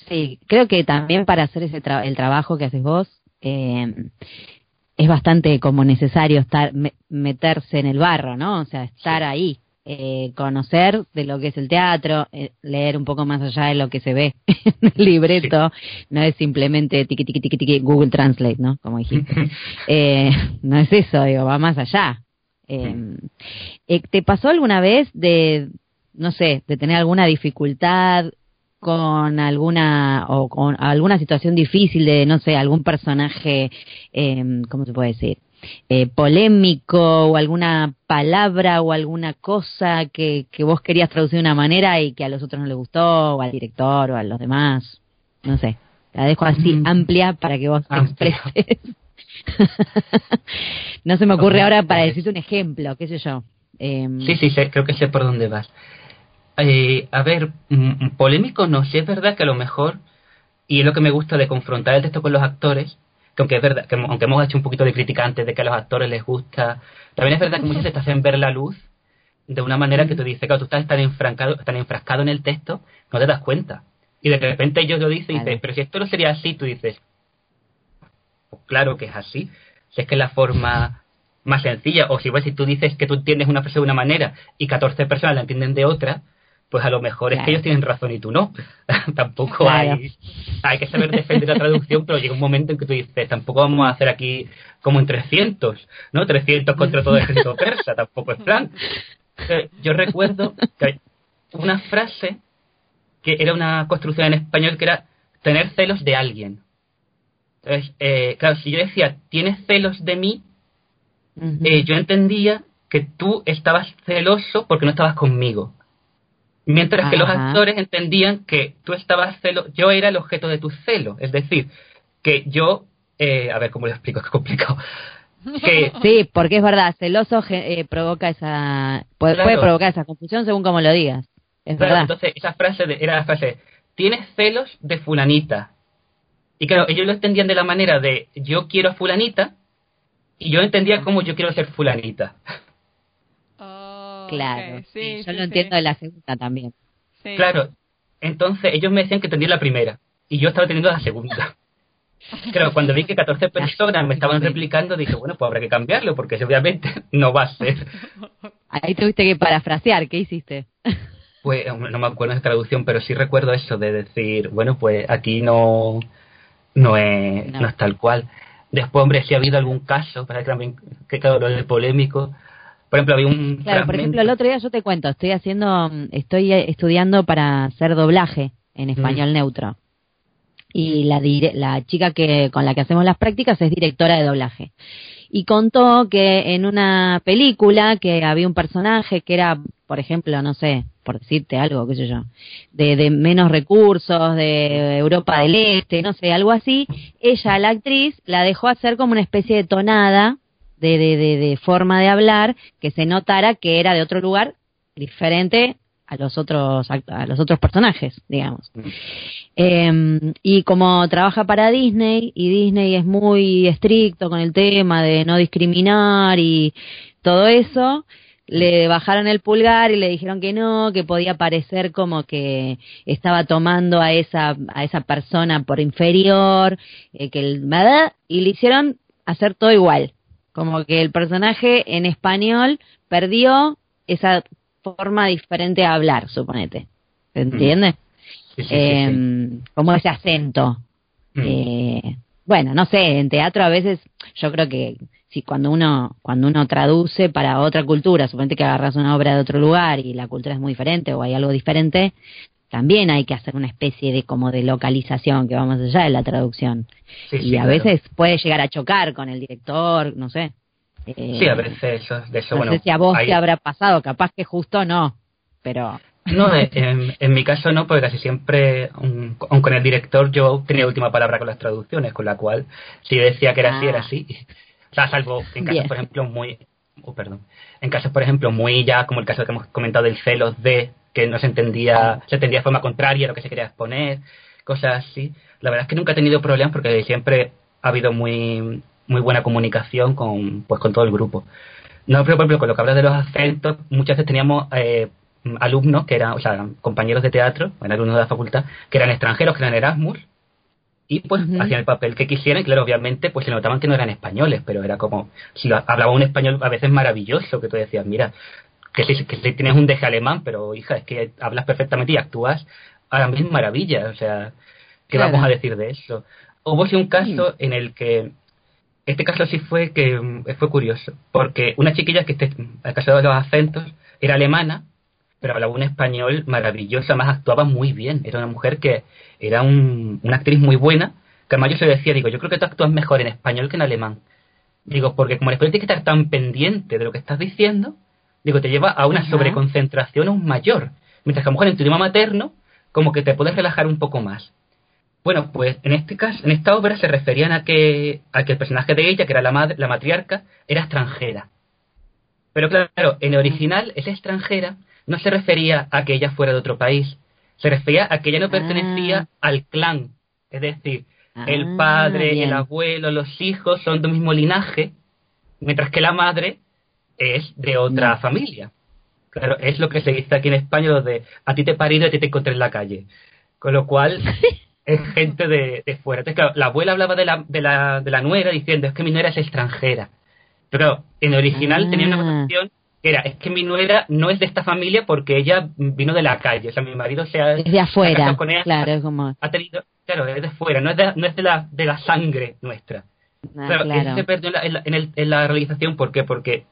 Sí, creo que también para hacer ese tra- el trabajo que haces vos, eh, es bastante como necesario estar me- meterse en el barro, ¿no? O sea, estar Sí. ahí, eh, conocer de lo que es el teatro, eh, leer un poco más allá de lo que se ve en el libreto, no es simplemente tiqui tiqui tiqui tiqui Google Translate, ¿no? Como dijiste. eh, no es eso, digo, va más allá. Eh, eh, ¿Te pasó alguna vez de, no sé, de tener alguna dificultad con alguna o con alguna situación difícil de, no sé, algún personaje, eh, ¿cómo se puede decir? Eh, polémico o alguna palabra o alguna cosa que, que vos querías traducir de una manera y que a los otros no les gustó, o al director o a los demás. No sé, la dejo así Mm. amplia para que vos te Amplia. expreses. no se me ocurre ahora para decirte un ejemplo, qué sé yo. Em, Sí, sí, sé- creo que sé por dónde vas. Eh, a ver, mm, polémico no, sí es verdad que a lo mejor, y es lo que me gusta de confrontar el texto con los actores, que aunque es verdad, que aunque hemos hecho un poquito de crítica antes de que a los actores les gusta, también es verdad que muchas veces te hacen ver la luz de una manera que tú dices, claro, tú estás tan enfrancado, tan enfrascado en el texto, no te das cuenta. Y de repente ellos lo dicen y dices, pero si esto no sería así, tú dices, pues claro que es así. Si es que es la forma más sencilla, o si, pues, si tú dices que tú entiendes una frase de una manera y 14 personas la entienden de otra, pues a lo mejor es que ellos tienen razón y tú no. tampoco Claro. hay, hay que saber defender la traducción, pero llega un momento en que tú dices, tampoco vamos a hacer aquí como en 300, ¿no? 300 contra todo el ejército persa, tampoco es plan. Eh, Yo recuerdo que una frase que era una construcción en español que era tener celos de alguien. Entonces, eh, claro, si yo decía, tienes celos de mí, eh, yo entendía que tú estabas celoso porque no estabas conmigo. Mientras que los actores entendían que tú estabas celoso, yo era el objeto de tu celo. Es decir, que yo, eh, a ver cómo lo explico, es complicado. Que, Sí, porque es verdad, celoso eh, provoca esa puede, Claro. puede provocar esa confusión según como lo digas. Es claro, verdad. entonces esa frase de- era la frase, tienes celos de fulanita. Y claro, ellos lo entendían de la manera de yo quiero a fulanita y yo entendía como yo quiero ser fulanita. Claro. sí, sí, yo sí, lo sí. entiendo de la segunda también. Sí. Claro, entonces ellos me decían que entendía la primera y yo estaba teniendo la segunda. Claro, cuando vi que 14 personas me estaban replicando, dije, bueno, pues habrá que cambiarlo porque obviamente no va a ser. Ahí tuviste que parafrasear, ¿qué hiciste? Pues no me acuerdo de traducción, pero sí recuerdo eso de decir, bueno, pues aquí no, no, es, No. no. es tal cual. Después, hombre, si ha habido algún caso, para que también, que claro, lo del polémico. Por ejemplo, había un. Claro, por ejemplo, el otro día yo te cuento, estoy haciendo, mm, estoy eh, estudiando para hacer doblaje en español neutro. Y la, dire- la chica que con la que hacemos las prácticas es directora de doblaje. Y contó que en una película que había un personaje que era, por ejemplo, no sé, por decirte algo, qué sé yo, de, de menos recursos, de Europa del Este, no sé, algo así, ella, la actriz, la dejó hacer como una especie de tonada de, de, de, de forma de hablar que se notara que era de otro lugar diferente a los otros a los otros personajes, digamos. Eh, y como trabaja para Disney y Disney es muy estricto con el tema de no discriminar y todo eso, le bajaron el pulgar y le dijeron que no, que podía parecer como que estaba tomando a esa a esa persona por inferior, eh, que el y le hicieron hacer todo igual, como que el personaje en español perdió esa forma diferente de hablar, suponete. ¿Se entiende? Sí, sí, sí, Eh, sí. como ese acento. Mm. Eh, bueno, no sé, en teatro a veces yo creo que si cuando uno cuando uno traduce para otra cultura, suponete que agarras una obra de otro lugar y la cultura es muy diferente o hay algo diferente, también hay que hacer una especie de como de localización que va más allá de la traducción. Sí, y sí, a claro. veces puede llegar a chocar con el director, no sé. Eh, Sí, a veces eso, de eso, no bueno. sé si a vos te habrá pasado, capaz que justo no, pero No, eh, en, en mi caso no, porque casi siempre, aun con el director, yo tenía última palabra con las traducciones, con la cual, si decía que era así, Ah. era así. O sea, salvo en casos, Bien. por ejemplo, muy. oh, perdón. En casos, por ejemplo, muy ya, como el caso que hemos comentado del celos de que no se entendía, se entendía de forma contraria a lo que se quería exponer, cosas así. La verdad es que nunca he tenido problemas porque siempre ha habido muy muy buena comunicación con pues con todo el grupo. No, pero por ejemplo, con lo que hablas de los acentos, muchas veces teníamos eh, alumnos que eran, o sea, compañeros de teatro, eran alumnos de la facultad, que eran extranjeros, que eran Erasmus, y pues hacían el papel que quisieran, y claro, obviamente, pues se notaban que no eran españoles, pero era como, si lo- hablaba un español a veces maravilloso, que tú decías, mira, que si, que si tienes un deje alemán, pero hija, es que hablas perfectamente y actúas a la misma maravilla, o sea, ¿qué Claro. vamos a decir de eso? Hubo sí un caso en el que este caso sí fue que fue curioso, porque una chiquilla que este, el caso de los acentos era alemana, pero hablaba un español maravilloso, además actuaba muy bien, era una mujer que era un- una actriz muy buena, que además yo se decía, digo, yo creo que tú actúas mejor en español que en alemán. Digo, porque como el español tienes que estar tan pendiente de lo que estás diciendo, digo, te lleva a una Ajá. sobreconcentración aún mayor, mientras que a lo mejor en tu idioma materno, como que te puedes relajar un poco más. Bueno, pues en este caso, en esta obra se referían a que, a que el personaje de ella, que era la madre, la matriarca, era extranjera. Pero claro, en el original, esa extranjera no se refería a que ella fuera de otro país, se refería a que ella no pertenecía Ah. al clan. Es decir, el Ah, padre, bien. el abuelo, los hijos son del mismo linaje, mientras que la madre es de otra No. familia. Claro, es lo que se dice aquí en España, lo de a ti te he parido y a ti te encontré en la calle. Con lo cual, es gente de, de fuera. Entonces, claro, la abuela hablaba de la, de, la, de la nuera diciendo, es que mi nuera es extranjera. Pero claro, en el original Ah. tenía una connotación que era, es que mi nuera no es de esta familia porque ella vino de la calle. O sea, mi marido se ha, Es de ha afuera, con ella, claro, es como... ha tenido, claro, es de fuera, no es de, no es de, la, de la sangre nuestra. ah, Claro, claro. se perdió en la, en la, en el- en la realización, ¿por qué? Porque,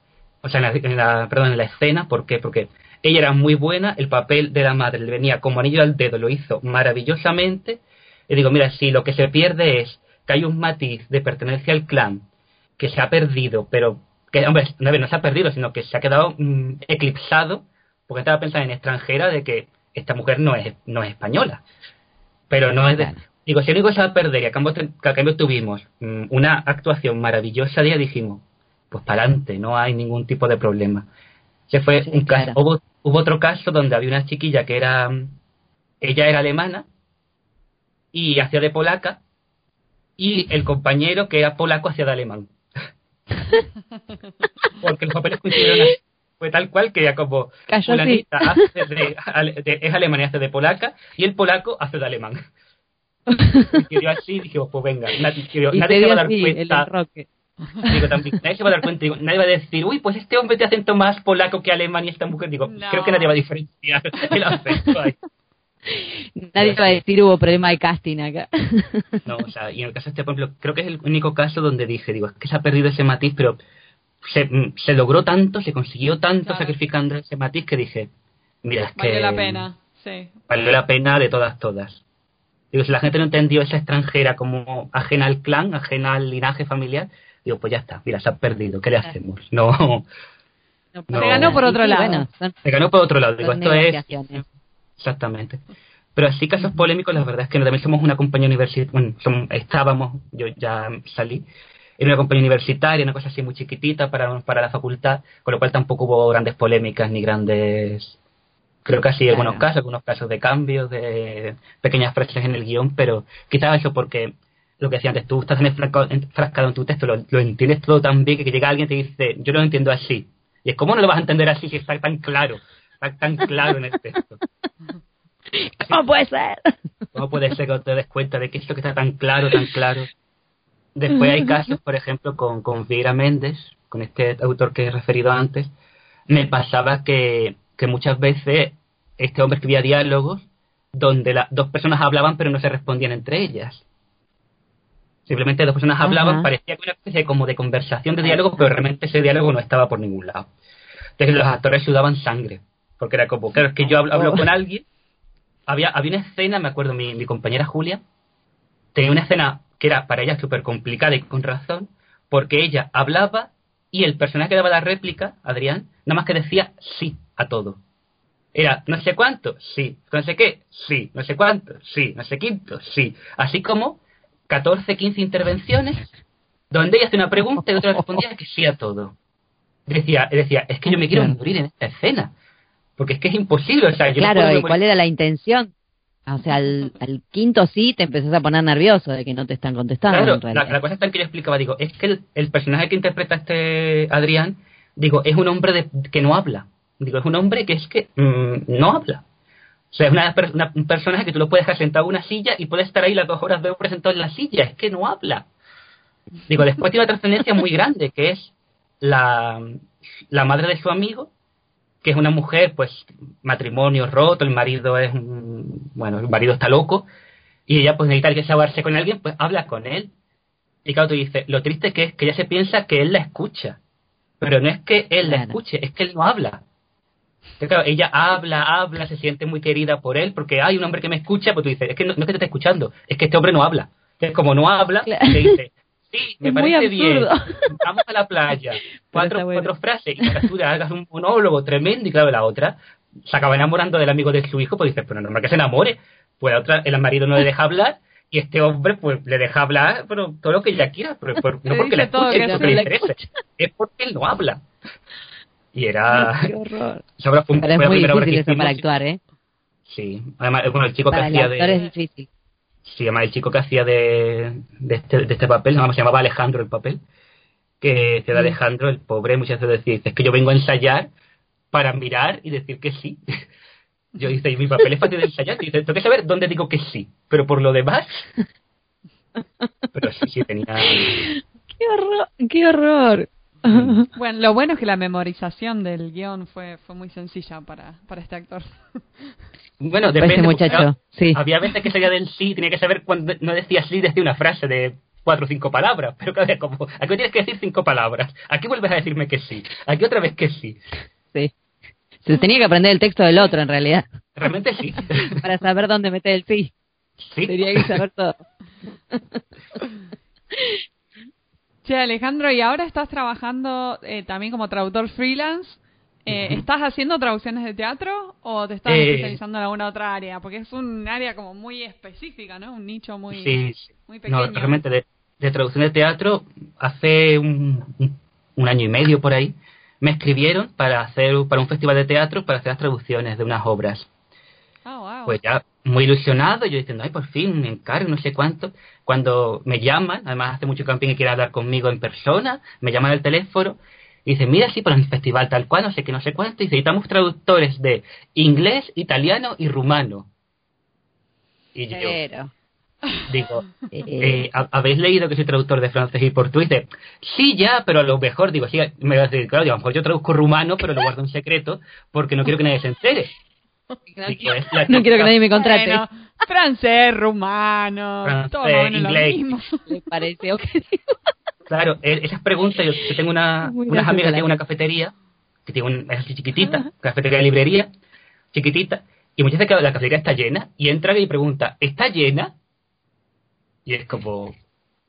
o sea, en la, en la- perdón, en la escena, ¿por qué? Porque ella era muy buena, el papel de la madre le venía como anillo al dedo, lo hizo maravillosamente. Y digo, mira, si lo que se pierde es que hay un matiz de pertenencia al clan que se ha perdido, pero que, hombre, no, se ha perdido, sino que se ha quedado mm, eclipsado, porque estaba pensando en extranjera de que esta mujer no es, no es española. Pero no es de. Digo, si único se va a perder y a cambio, a cambio tuvimos mm, una actuación maravillosa de ella, dijimos, pues para adelante, no hay ningún tipo de problema. Se fue Sí, un caso, hubo, hubo otro caso donde había una chiquilla que era, ella era alemana y hacía de polaca y el compañero que era polaco hacía de alemán. Porque los papeles coincidieron así. Fue tal cual que era como fulanita hace de, es alemana y hace de polaca y el polaco hace de alemán. Y quedó así y dijimos, pues venga, nadie, se va a dar el cuenta. Digo, también, nadie se va a dar cuenta. Digo, nadie va a decir, uy, pues este hombre tiene acento más polaco que alemán y esta mujer. Digo, No. creo que nadie va a diferenciar el acento ahí. Nadie va a decir hubo problema de casting acá. No, o sea, y en el caso este, por ejemplo, creo que es el único caso donde dije, digo, es que se ha perdido ese matiz, pero se, se logró tanto, se consiguió tanto Claro. sacrificando ese matiz que dije, mira, es que Valió la pena, sí. valió la pena de todas, todas. Digo, si la gente no entendió esa extranjera como ajena al clan, ajena al linaje familiar, digo, pues ya está, mira, se ha perdido, ¿qué le hacemos? No, No Se ganó por otro sí, lado. Bueno, son, se ganó por otro lado. Digo, esto es. Exactamente. Pero así casos polémicos, la verdad es que también somos una compañía universitaria, bueno, estábamos, yo ya salí, en una compañía universitaria, una cosa así muy chiquitita para, para la facultad, con lo cual tampoco hubo grandes polémicas ni grandes, creo que así Claro. algunos casos, algunos casos de cambios, de pequeñas frases en el guion, pero quizás eso porque lo que decía antes, tú estás enfrascado, en tu texto, lo, lo entiendes todo tan bien que, que llega alguien y te dice, yo lo entiendo así. Y es, ¿cómo no lo vas a entender así si está tan claro? Está tan claro en el texto. ¿Cómo puede ser? ¿Cómo puede ser que te des cuenta de que esto que está tan claro, tan claro? Después hay casos, por ejemplo, con, con Vieira Méndez, con este autor que he referido antes, me pasaba que, que muchas veces este hombre escribía diálogos donde las dos personas hablaban pero no se respondían entre ellas. Simplemente dos personas Ajá. hablaban, parecía que una especie como de conversación de diálogo, pero realmente ese diálogo no estaba por ningún lado. Entonces los actores sudaban sangre, porque era como, claro, es que yo hablo, hablo Oh. con alguien, había, había una escena, me acuerdo, mi, mi compañera Julia, tenía una escena que era para ella súper complicada y con razón, porque ella hablaba y el personaje que daba la réplica, Adrián, nada más que decía sí a todo. Era no sé cuánto, sí, no sé qué, sí, no sé cuánto, sí, no sé quinto, sí. Así como 14, 15 intervenciones donde ella hace una pregunta y otra respondía que sí a todo. Decía, decía, es que yo me quiero morir en esta escena. Porque es que es imposible, o sea, yo no Claro, puedo ¿y cuál era la intención? O sea, al, al quinto sí te empezás a poner nervioso de que no te están contestando. Claro, en la, realidad. la cosa está en que yo explicaba, digo, es que el, el personaje que interpreta este Adrián, digo, es un hombre de, que no habla. Digo, es un hombre que es que mm, no habla. O sea, es una, una- un personaje que tú lo puedes dejar sentado en una silla y puede estar ahí las dos horas de hombre sentado en la silla. Es que no habla. Digo, después tiene una trascendencia muy grande, que es la, la madre de su amigo, que es una mujer, pues, matrimonio roto, el marido es, un- bueno, el marido está loco, y ella, pues, necesita que saberse con alguien, pues, habla con él. Y claro, tú dices, lo triste que es que ella se piensa que él la escucha, pero no es que él la escuche, es que él no habla. Entonces, claro, ella habla, habla, se siente muy querida por él, porque hay un hombre que me escucha, pues tú dices, es que no, no es que te esté escuchando, es que este hombre no habla. Entonces, como no habla, Claro. le dice, sí, me Es parece bien, vamos a la playa, cuatro, está bueno. cuatro frases, y tú le hagas un monólogo tremendo, y claro, la otra se acaba enamorando del amigo de su hijo, pues dices, pero normal que se enamore, pues la otra, el marido no le deja hablar, y este hombre, pues le deja hablar, pero todo lo que ella quiera, pero, pero no porque todo escuche, porque le le interese, es porque él no habla. Y era... Qué horror. obra fue, Pero es fue muy obra que difícil eso hicimos. para actuar, ¿eh? Sí, además, bueno, el chico Para que el hacía actor de... es difícil. Sí, además el chico que hacía de, de, este, de este papel, nada más se llamaba Alejandro el papel, que hacía de Mm. Alejandro, el pobre, muchas veces decía, es que yo vengo a ensayar para mirar y decir que sí. Yo dice, y mi papel es fácil de ensayar, y dice, tengo que saber dónde digo que sí, pero por lo demás... Pero sí, sí, tenía... ¡Qué horror! ¡Qué horror! Bueno, lo bueno es que la memorización del guion fue, fue muy sencilla para, para este actor. Bueno, Para depende. ese porque muchacho, sí. Había veces que salía del sí, tenía que saber cuando no decía sí, decía una frase de cuatro o cinco palabras, pero cada vez como, aquí tienes que decir cinco palabras, aquí vuelves a decirme que sí, aquí otra vez que sí. Sí. Se tenía que aprender el texto del otro, en realidad, Realmente sí. para saber dónde meter el sí. sí. Tenía que saber todo. Che, Alejandro, y ahora estás trabajando eh, también como traductor freelance. Eh. ¿Estás haciendo traducciones de teatro o te estás Eh, especializando en alguna otra área? Porque es un área como muy específica, ¿no? Un nicho muy, Sí, sí. muy No, pequeño. realmente de, de traducción de teatro, hace un, un- año y medio por ahí, me escribieron para hacer para un festival de teatro para hacer las traducciones de unas obras. Ah, wow. Pues ya muy ilusionado, yo diciendo, ay, por fin, me encargo, no sé cuánto. Cuando me llaman, además hace mucho camping y quiere hablar conmigo en persona, me llaman al teléfono y dicen, mira, sí, para el festival tal cual, no sé qué, no sé cuánto. Y necesitamos traductores de inglés, italiano y rumano. Y yo Pero. digo, eh, eh, ¿ha- ¿habéis leído que soy traductor de francés y portugués? Dice, sí, ya, pero a lo mejor, digo, sí, me va a decir, claro, digo, a lo mejor yo traduzco rumano, pero lo guardo en secreto porque no quiero que nadie se entere. Digo, es la no quiero que nadie me contrate. Bueno, francés, rumano, Francés, todo inglés. lo mismo. Le parece objetivo. Claro, e- esas preguntas, yo, yo tengo una, Muy unas amigas que tienen una cafetería, que tiene un, es así chiquitita, cafetería de librería, chiquitita, y muchas veces la cafetería está llena, y entra y pregunta, ¿está llena? Y es como,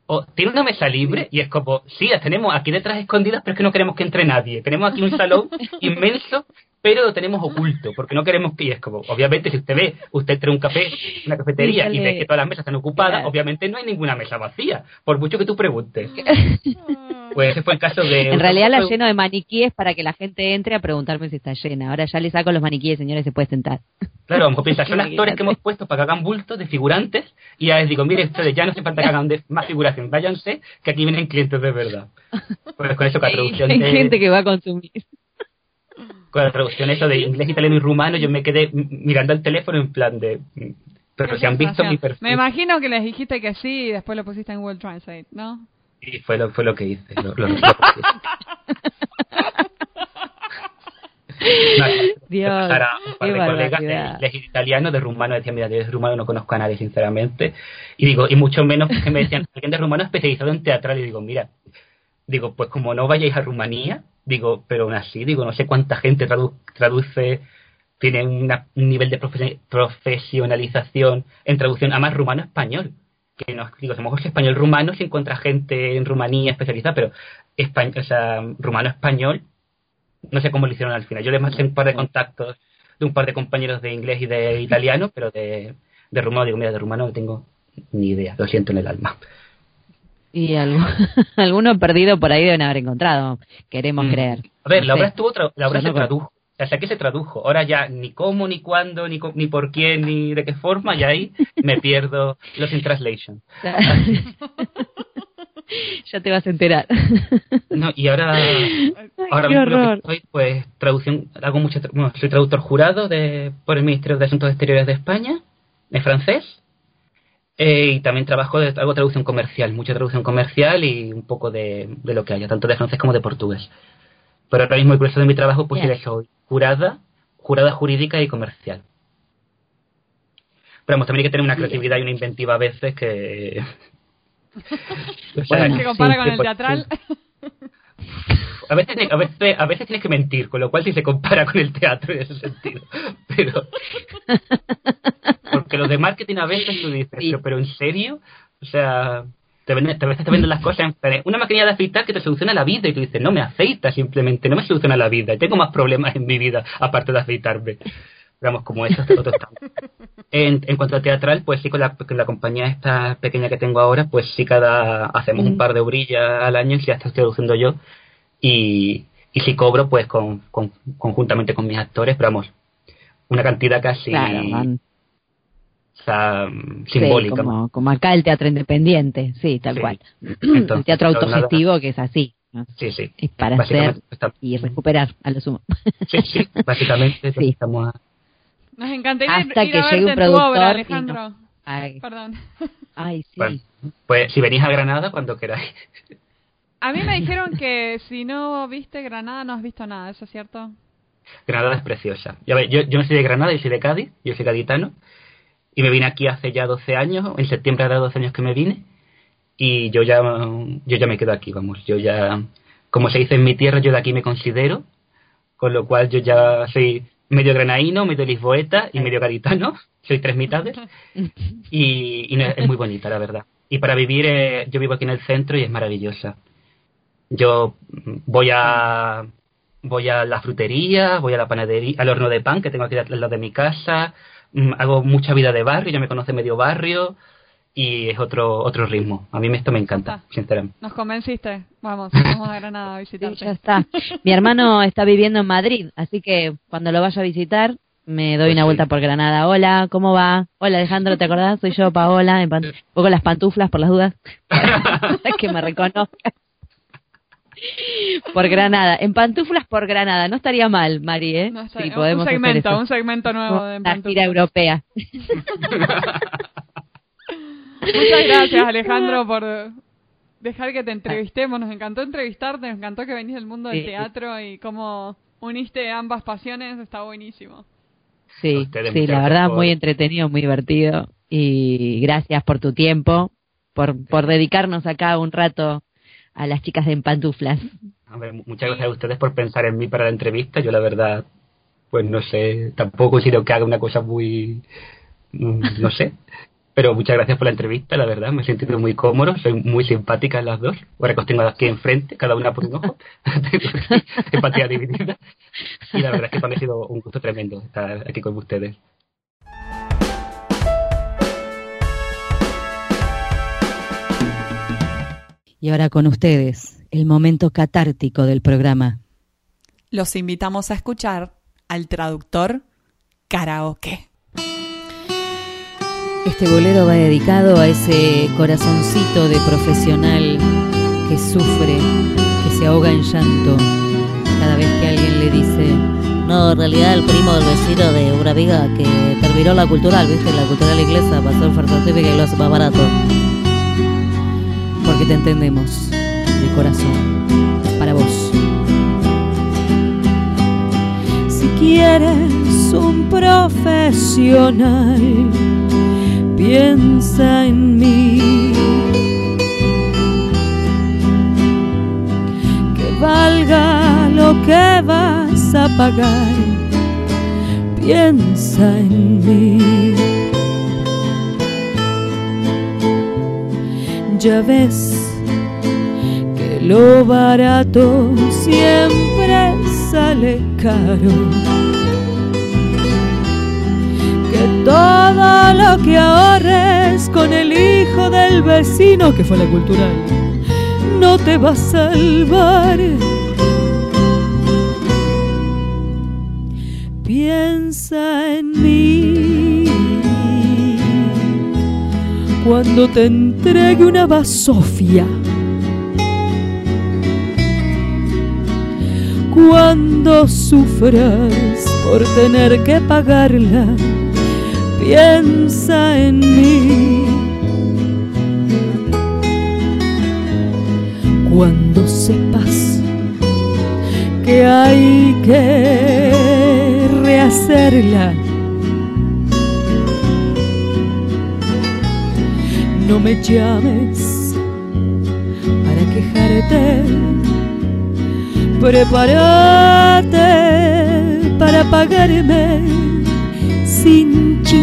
"Oh, ¿tiene una mesa libre? Y es como, sí, las tenemos aquí detrás escondidas, pero es que no queremos que entre nadie. Tenemos aquí un salón inmenso, pero lo tenemos oculto, porque no queremos que, y es como, obviamente, si usted ve, usted entra a un café, una cafetería, y ve que todas las mesas están ocupadas, Claro. obviamente no hay ninguna mesa vacía, por mucho que tú preguntes. Pues ese fue el caso de... En realidad la lleno de maniquíes para que la gente entre a preguntarme si está llena. Ahora ya le saco los maniquíes, señores, se puede sentar. Claro, a lo mejor piensa, son actores que hemos puesto para que hagan bultos de figurantes y ya les digo, mire, ustedes ya no hace falta que hagan de- más figuración, váyanse, que aquí vienen clientes de verdad. Pues con eso, con la traducción Hay de, gente que va a consumir. Con la traducción eso de inglés, italiano y rumano, yo me quedé mirando el teléfono en plan de... Pero si han visto mi perfil. Me imagino que les dijiste que sí y después lo pusiste en Google Translate, ¿no? Y fue lo, fue lo que hice. Lo, lo- No, Dios, empezar a un par de colegas de italiano, de rumano, decían, mira, de rumano no conozco a nadie, sinceramente. Y digo, y mucho menos que me decían, alguien de rumano especializado en teatral. Y digo, mira, digo, pues como no vayáis a Rumanía, digo, pero aún así, digo, no sé cuánta gente tradu- traduce, tiene una- un nivel de profe- profesionalización en traducción, además rumano-español. Que no, digo, es español-rumano si encuentra gente en Rumanía especializada, pero español, o sea, rumano-español, no sé cómo lo hicieron al final. Yo les mandé un par de contactos de un par de compañeros de inglés y de italiano, pero de, de rumano, digo, mira, de rumano no tengo ni idea, lo siento en el alma. Y algo, alguno perdido por ahí deben haber encontrado. Queremos Mm. creer. A ver, No la obra estuvo, tra- la obra se no tradujo. O sea, que se tradujo. Ahora ya ni cómo, ni cuándo, ni, ni por quién, ni de qué forma, y ahí me pierdo los in translation. ya te vas a enterar. No, y ahora, ahora qué mismo lo que estoy, pues, traducción, hago mucho, bueno, soy traductor jurado de, por el Ministerio de Asuntos Exteriores de España, de francés, eh, y también trabajo, de, hago traducción comercial, mucha traducción comercial y un poco de, de lo que haya, tanto de francés como de portugués. Pero ahora mismo el grueso de mi trabajo, pues, que soy jurada, jurada jurídica y comercial. Pero vamos, también hay que tener una creatividad y una inventiva a veces que... O sea, Bueno, Se compara sí, con el por- teatral. A veces, a veces, a veces tienes que mentir, con lo cual sí se compara con el teatro en ese sentido. Pero. Porque los de marketing a veces tú dices, Sí. pero, pero ¿en serio? O sea, te venden, a veces te venden las cosas en una maquinilla de afeitar que te soluciona la vida y tú dices, no me afeita simplemente, no me soluciona la vida, tengo más problemas en mi vida aparte de afeitarme. Vamos, como tantos. En, en cuanto a teatral, pues sí, con la, con la compañía esta pequeña que tengo ahora, pues sí, cada hacemos un Mm. par de orillas al año y ya estoy traduciendo yo. Y, y si cobro, pues con, con- conjuntamente con mis actores, pero vamos, una cantidad casi Claro, o sea, sí, simbólica. como, como acá el teatro independiente, sí, tal Sí. cual. Entonces, el teatro no, nada- autogestivo que es así, ¿no? Sí, sí. es para hacer está- y recuperar a lo sumo. Sí, sí, básicamente Sí. estamos a- Nos encantaría ir- Hasta ir que a verte llegue un en tu obra, productor y Alejandro. Ay, Perdón. ay, sí. Bueno, pues si venís a Granada cuando queráis. A mí me dijeron que si no viste Granada no has visto nada, ¿eso es cierto? Granada es preciosa. Ya yo, yo no soy de Granada, yo soy de Cádiz, yo soy gaditano. Y me vine aquí hace ya 12 años, en septiembre hará 12 años que me vine. Y yo ya, yo ya me quedo aquí, vamos. Yo ya, como se dice en mi tierra, yo de aquí me considero. Con lo cual yo ya soy medio granaíno, medio lisboeta y medio gaditano. Soy tres mitades. Y, y no, es muy bonita, la verdad. Y para vivir, eh, yo vivo aquí en el centro y es maravillosa. Yo voy a voy a la frutería, voy a la panadería, al horno de pan que tengo aquí al lado de mi casa, mm, hago mucha vida de barrio, ya me conoce medio barrio y es otro otro ritmo. A mí esto me encanta, Está. sinceramente. Nos convenciste. Vamos, vamos a Granada a Sí, visitarte. ya está. Mi hermano está viviendo en Madrid, así que cuando lo vaya a visitar me doy Pues una sí. vuelta por Granada. Hola, ¿cómo va? Hola Alejandro, ¿te acordás? Soy yo, Paola, en pan- pongo las pantuflas por las dudas. que me reconozca. Por Granada, en pantuflas por Granada, no estaría mal, Mari, ¿eh? No está- Sí, un podemos hacer segmento, un segmento nuevo de Pantuflas. gira europea. Muchas gracias, Alejandro, por dejar que te entrevistemos. Nos encantó entrevistarte, nos encantó que venís del mundo del Sí. teatro y cómo uniste ambas pasiones. Está buenísimo. Sí, sí, la verdad, por- muy entretenido, muy divertido. Y gracias por tu tiempo, por, por dedicarnos acá un rato a las chicas de En Pantuflas. A ver, mu- muchas gracias a ustedes por pensar en mí para la entrevista. Yo la verdad, pues no sé, tampoco considero que haga una cosa muy, mm, no sé. Pero muchas gracias por la entrevista, la verdad, me he sentido muy cómodo, soy muy simpáticas las dos. Ahora que os tengo aquí enfrente, cada una por un ojo, empatía dividida. Y la verdad es que para mí ha sido un gusto tremendo estar aquí con ustedes. Y ahora con ustedes, el momento catártico del programa. Los invitamos a escuchar al traductor karaoke. Este bolero va dedicado a ese corazoncito de profesional que sufre, que se ahoga en llanto cada vez que alguien le dice No, en realidad el primo del vecino de una amiga que terminó la cultural, ¿viste? La cultural inglesa, pasó el farmacéutica y lo hace más barato. porque te entendemos de corazón para vos. Si quieres un profesional, piensa en mí. Que valga lo que vas a pagar, piensa en mí. Ya ves que lo barato siempre sale caro. Todo lo que ahorres con el hijo del vecino que fue la cultural no te va a salvar. Piensa en mí cuando te entregue una basofia. Cuando sufras por tener que pagarla, piensa en mí. Cuando sepas que hay que rehacerla, no me llames para quejarte. Prepárate para pagarme sin chistar.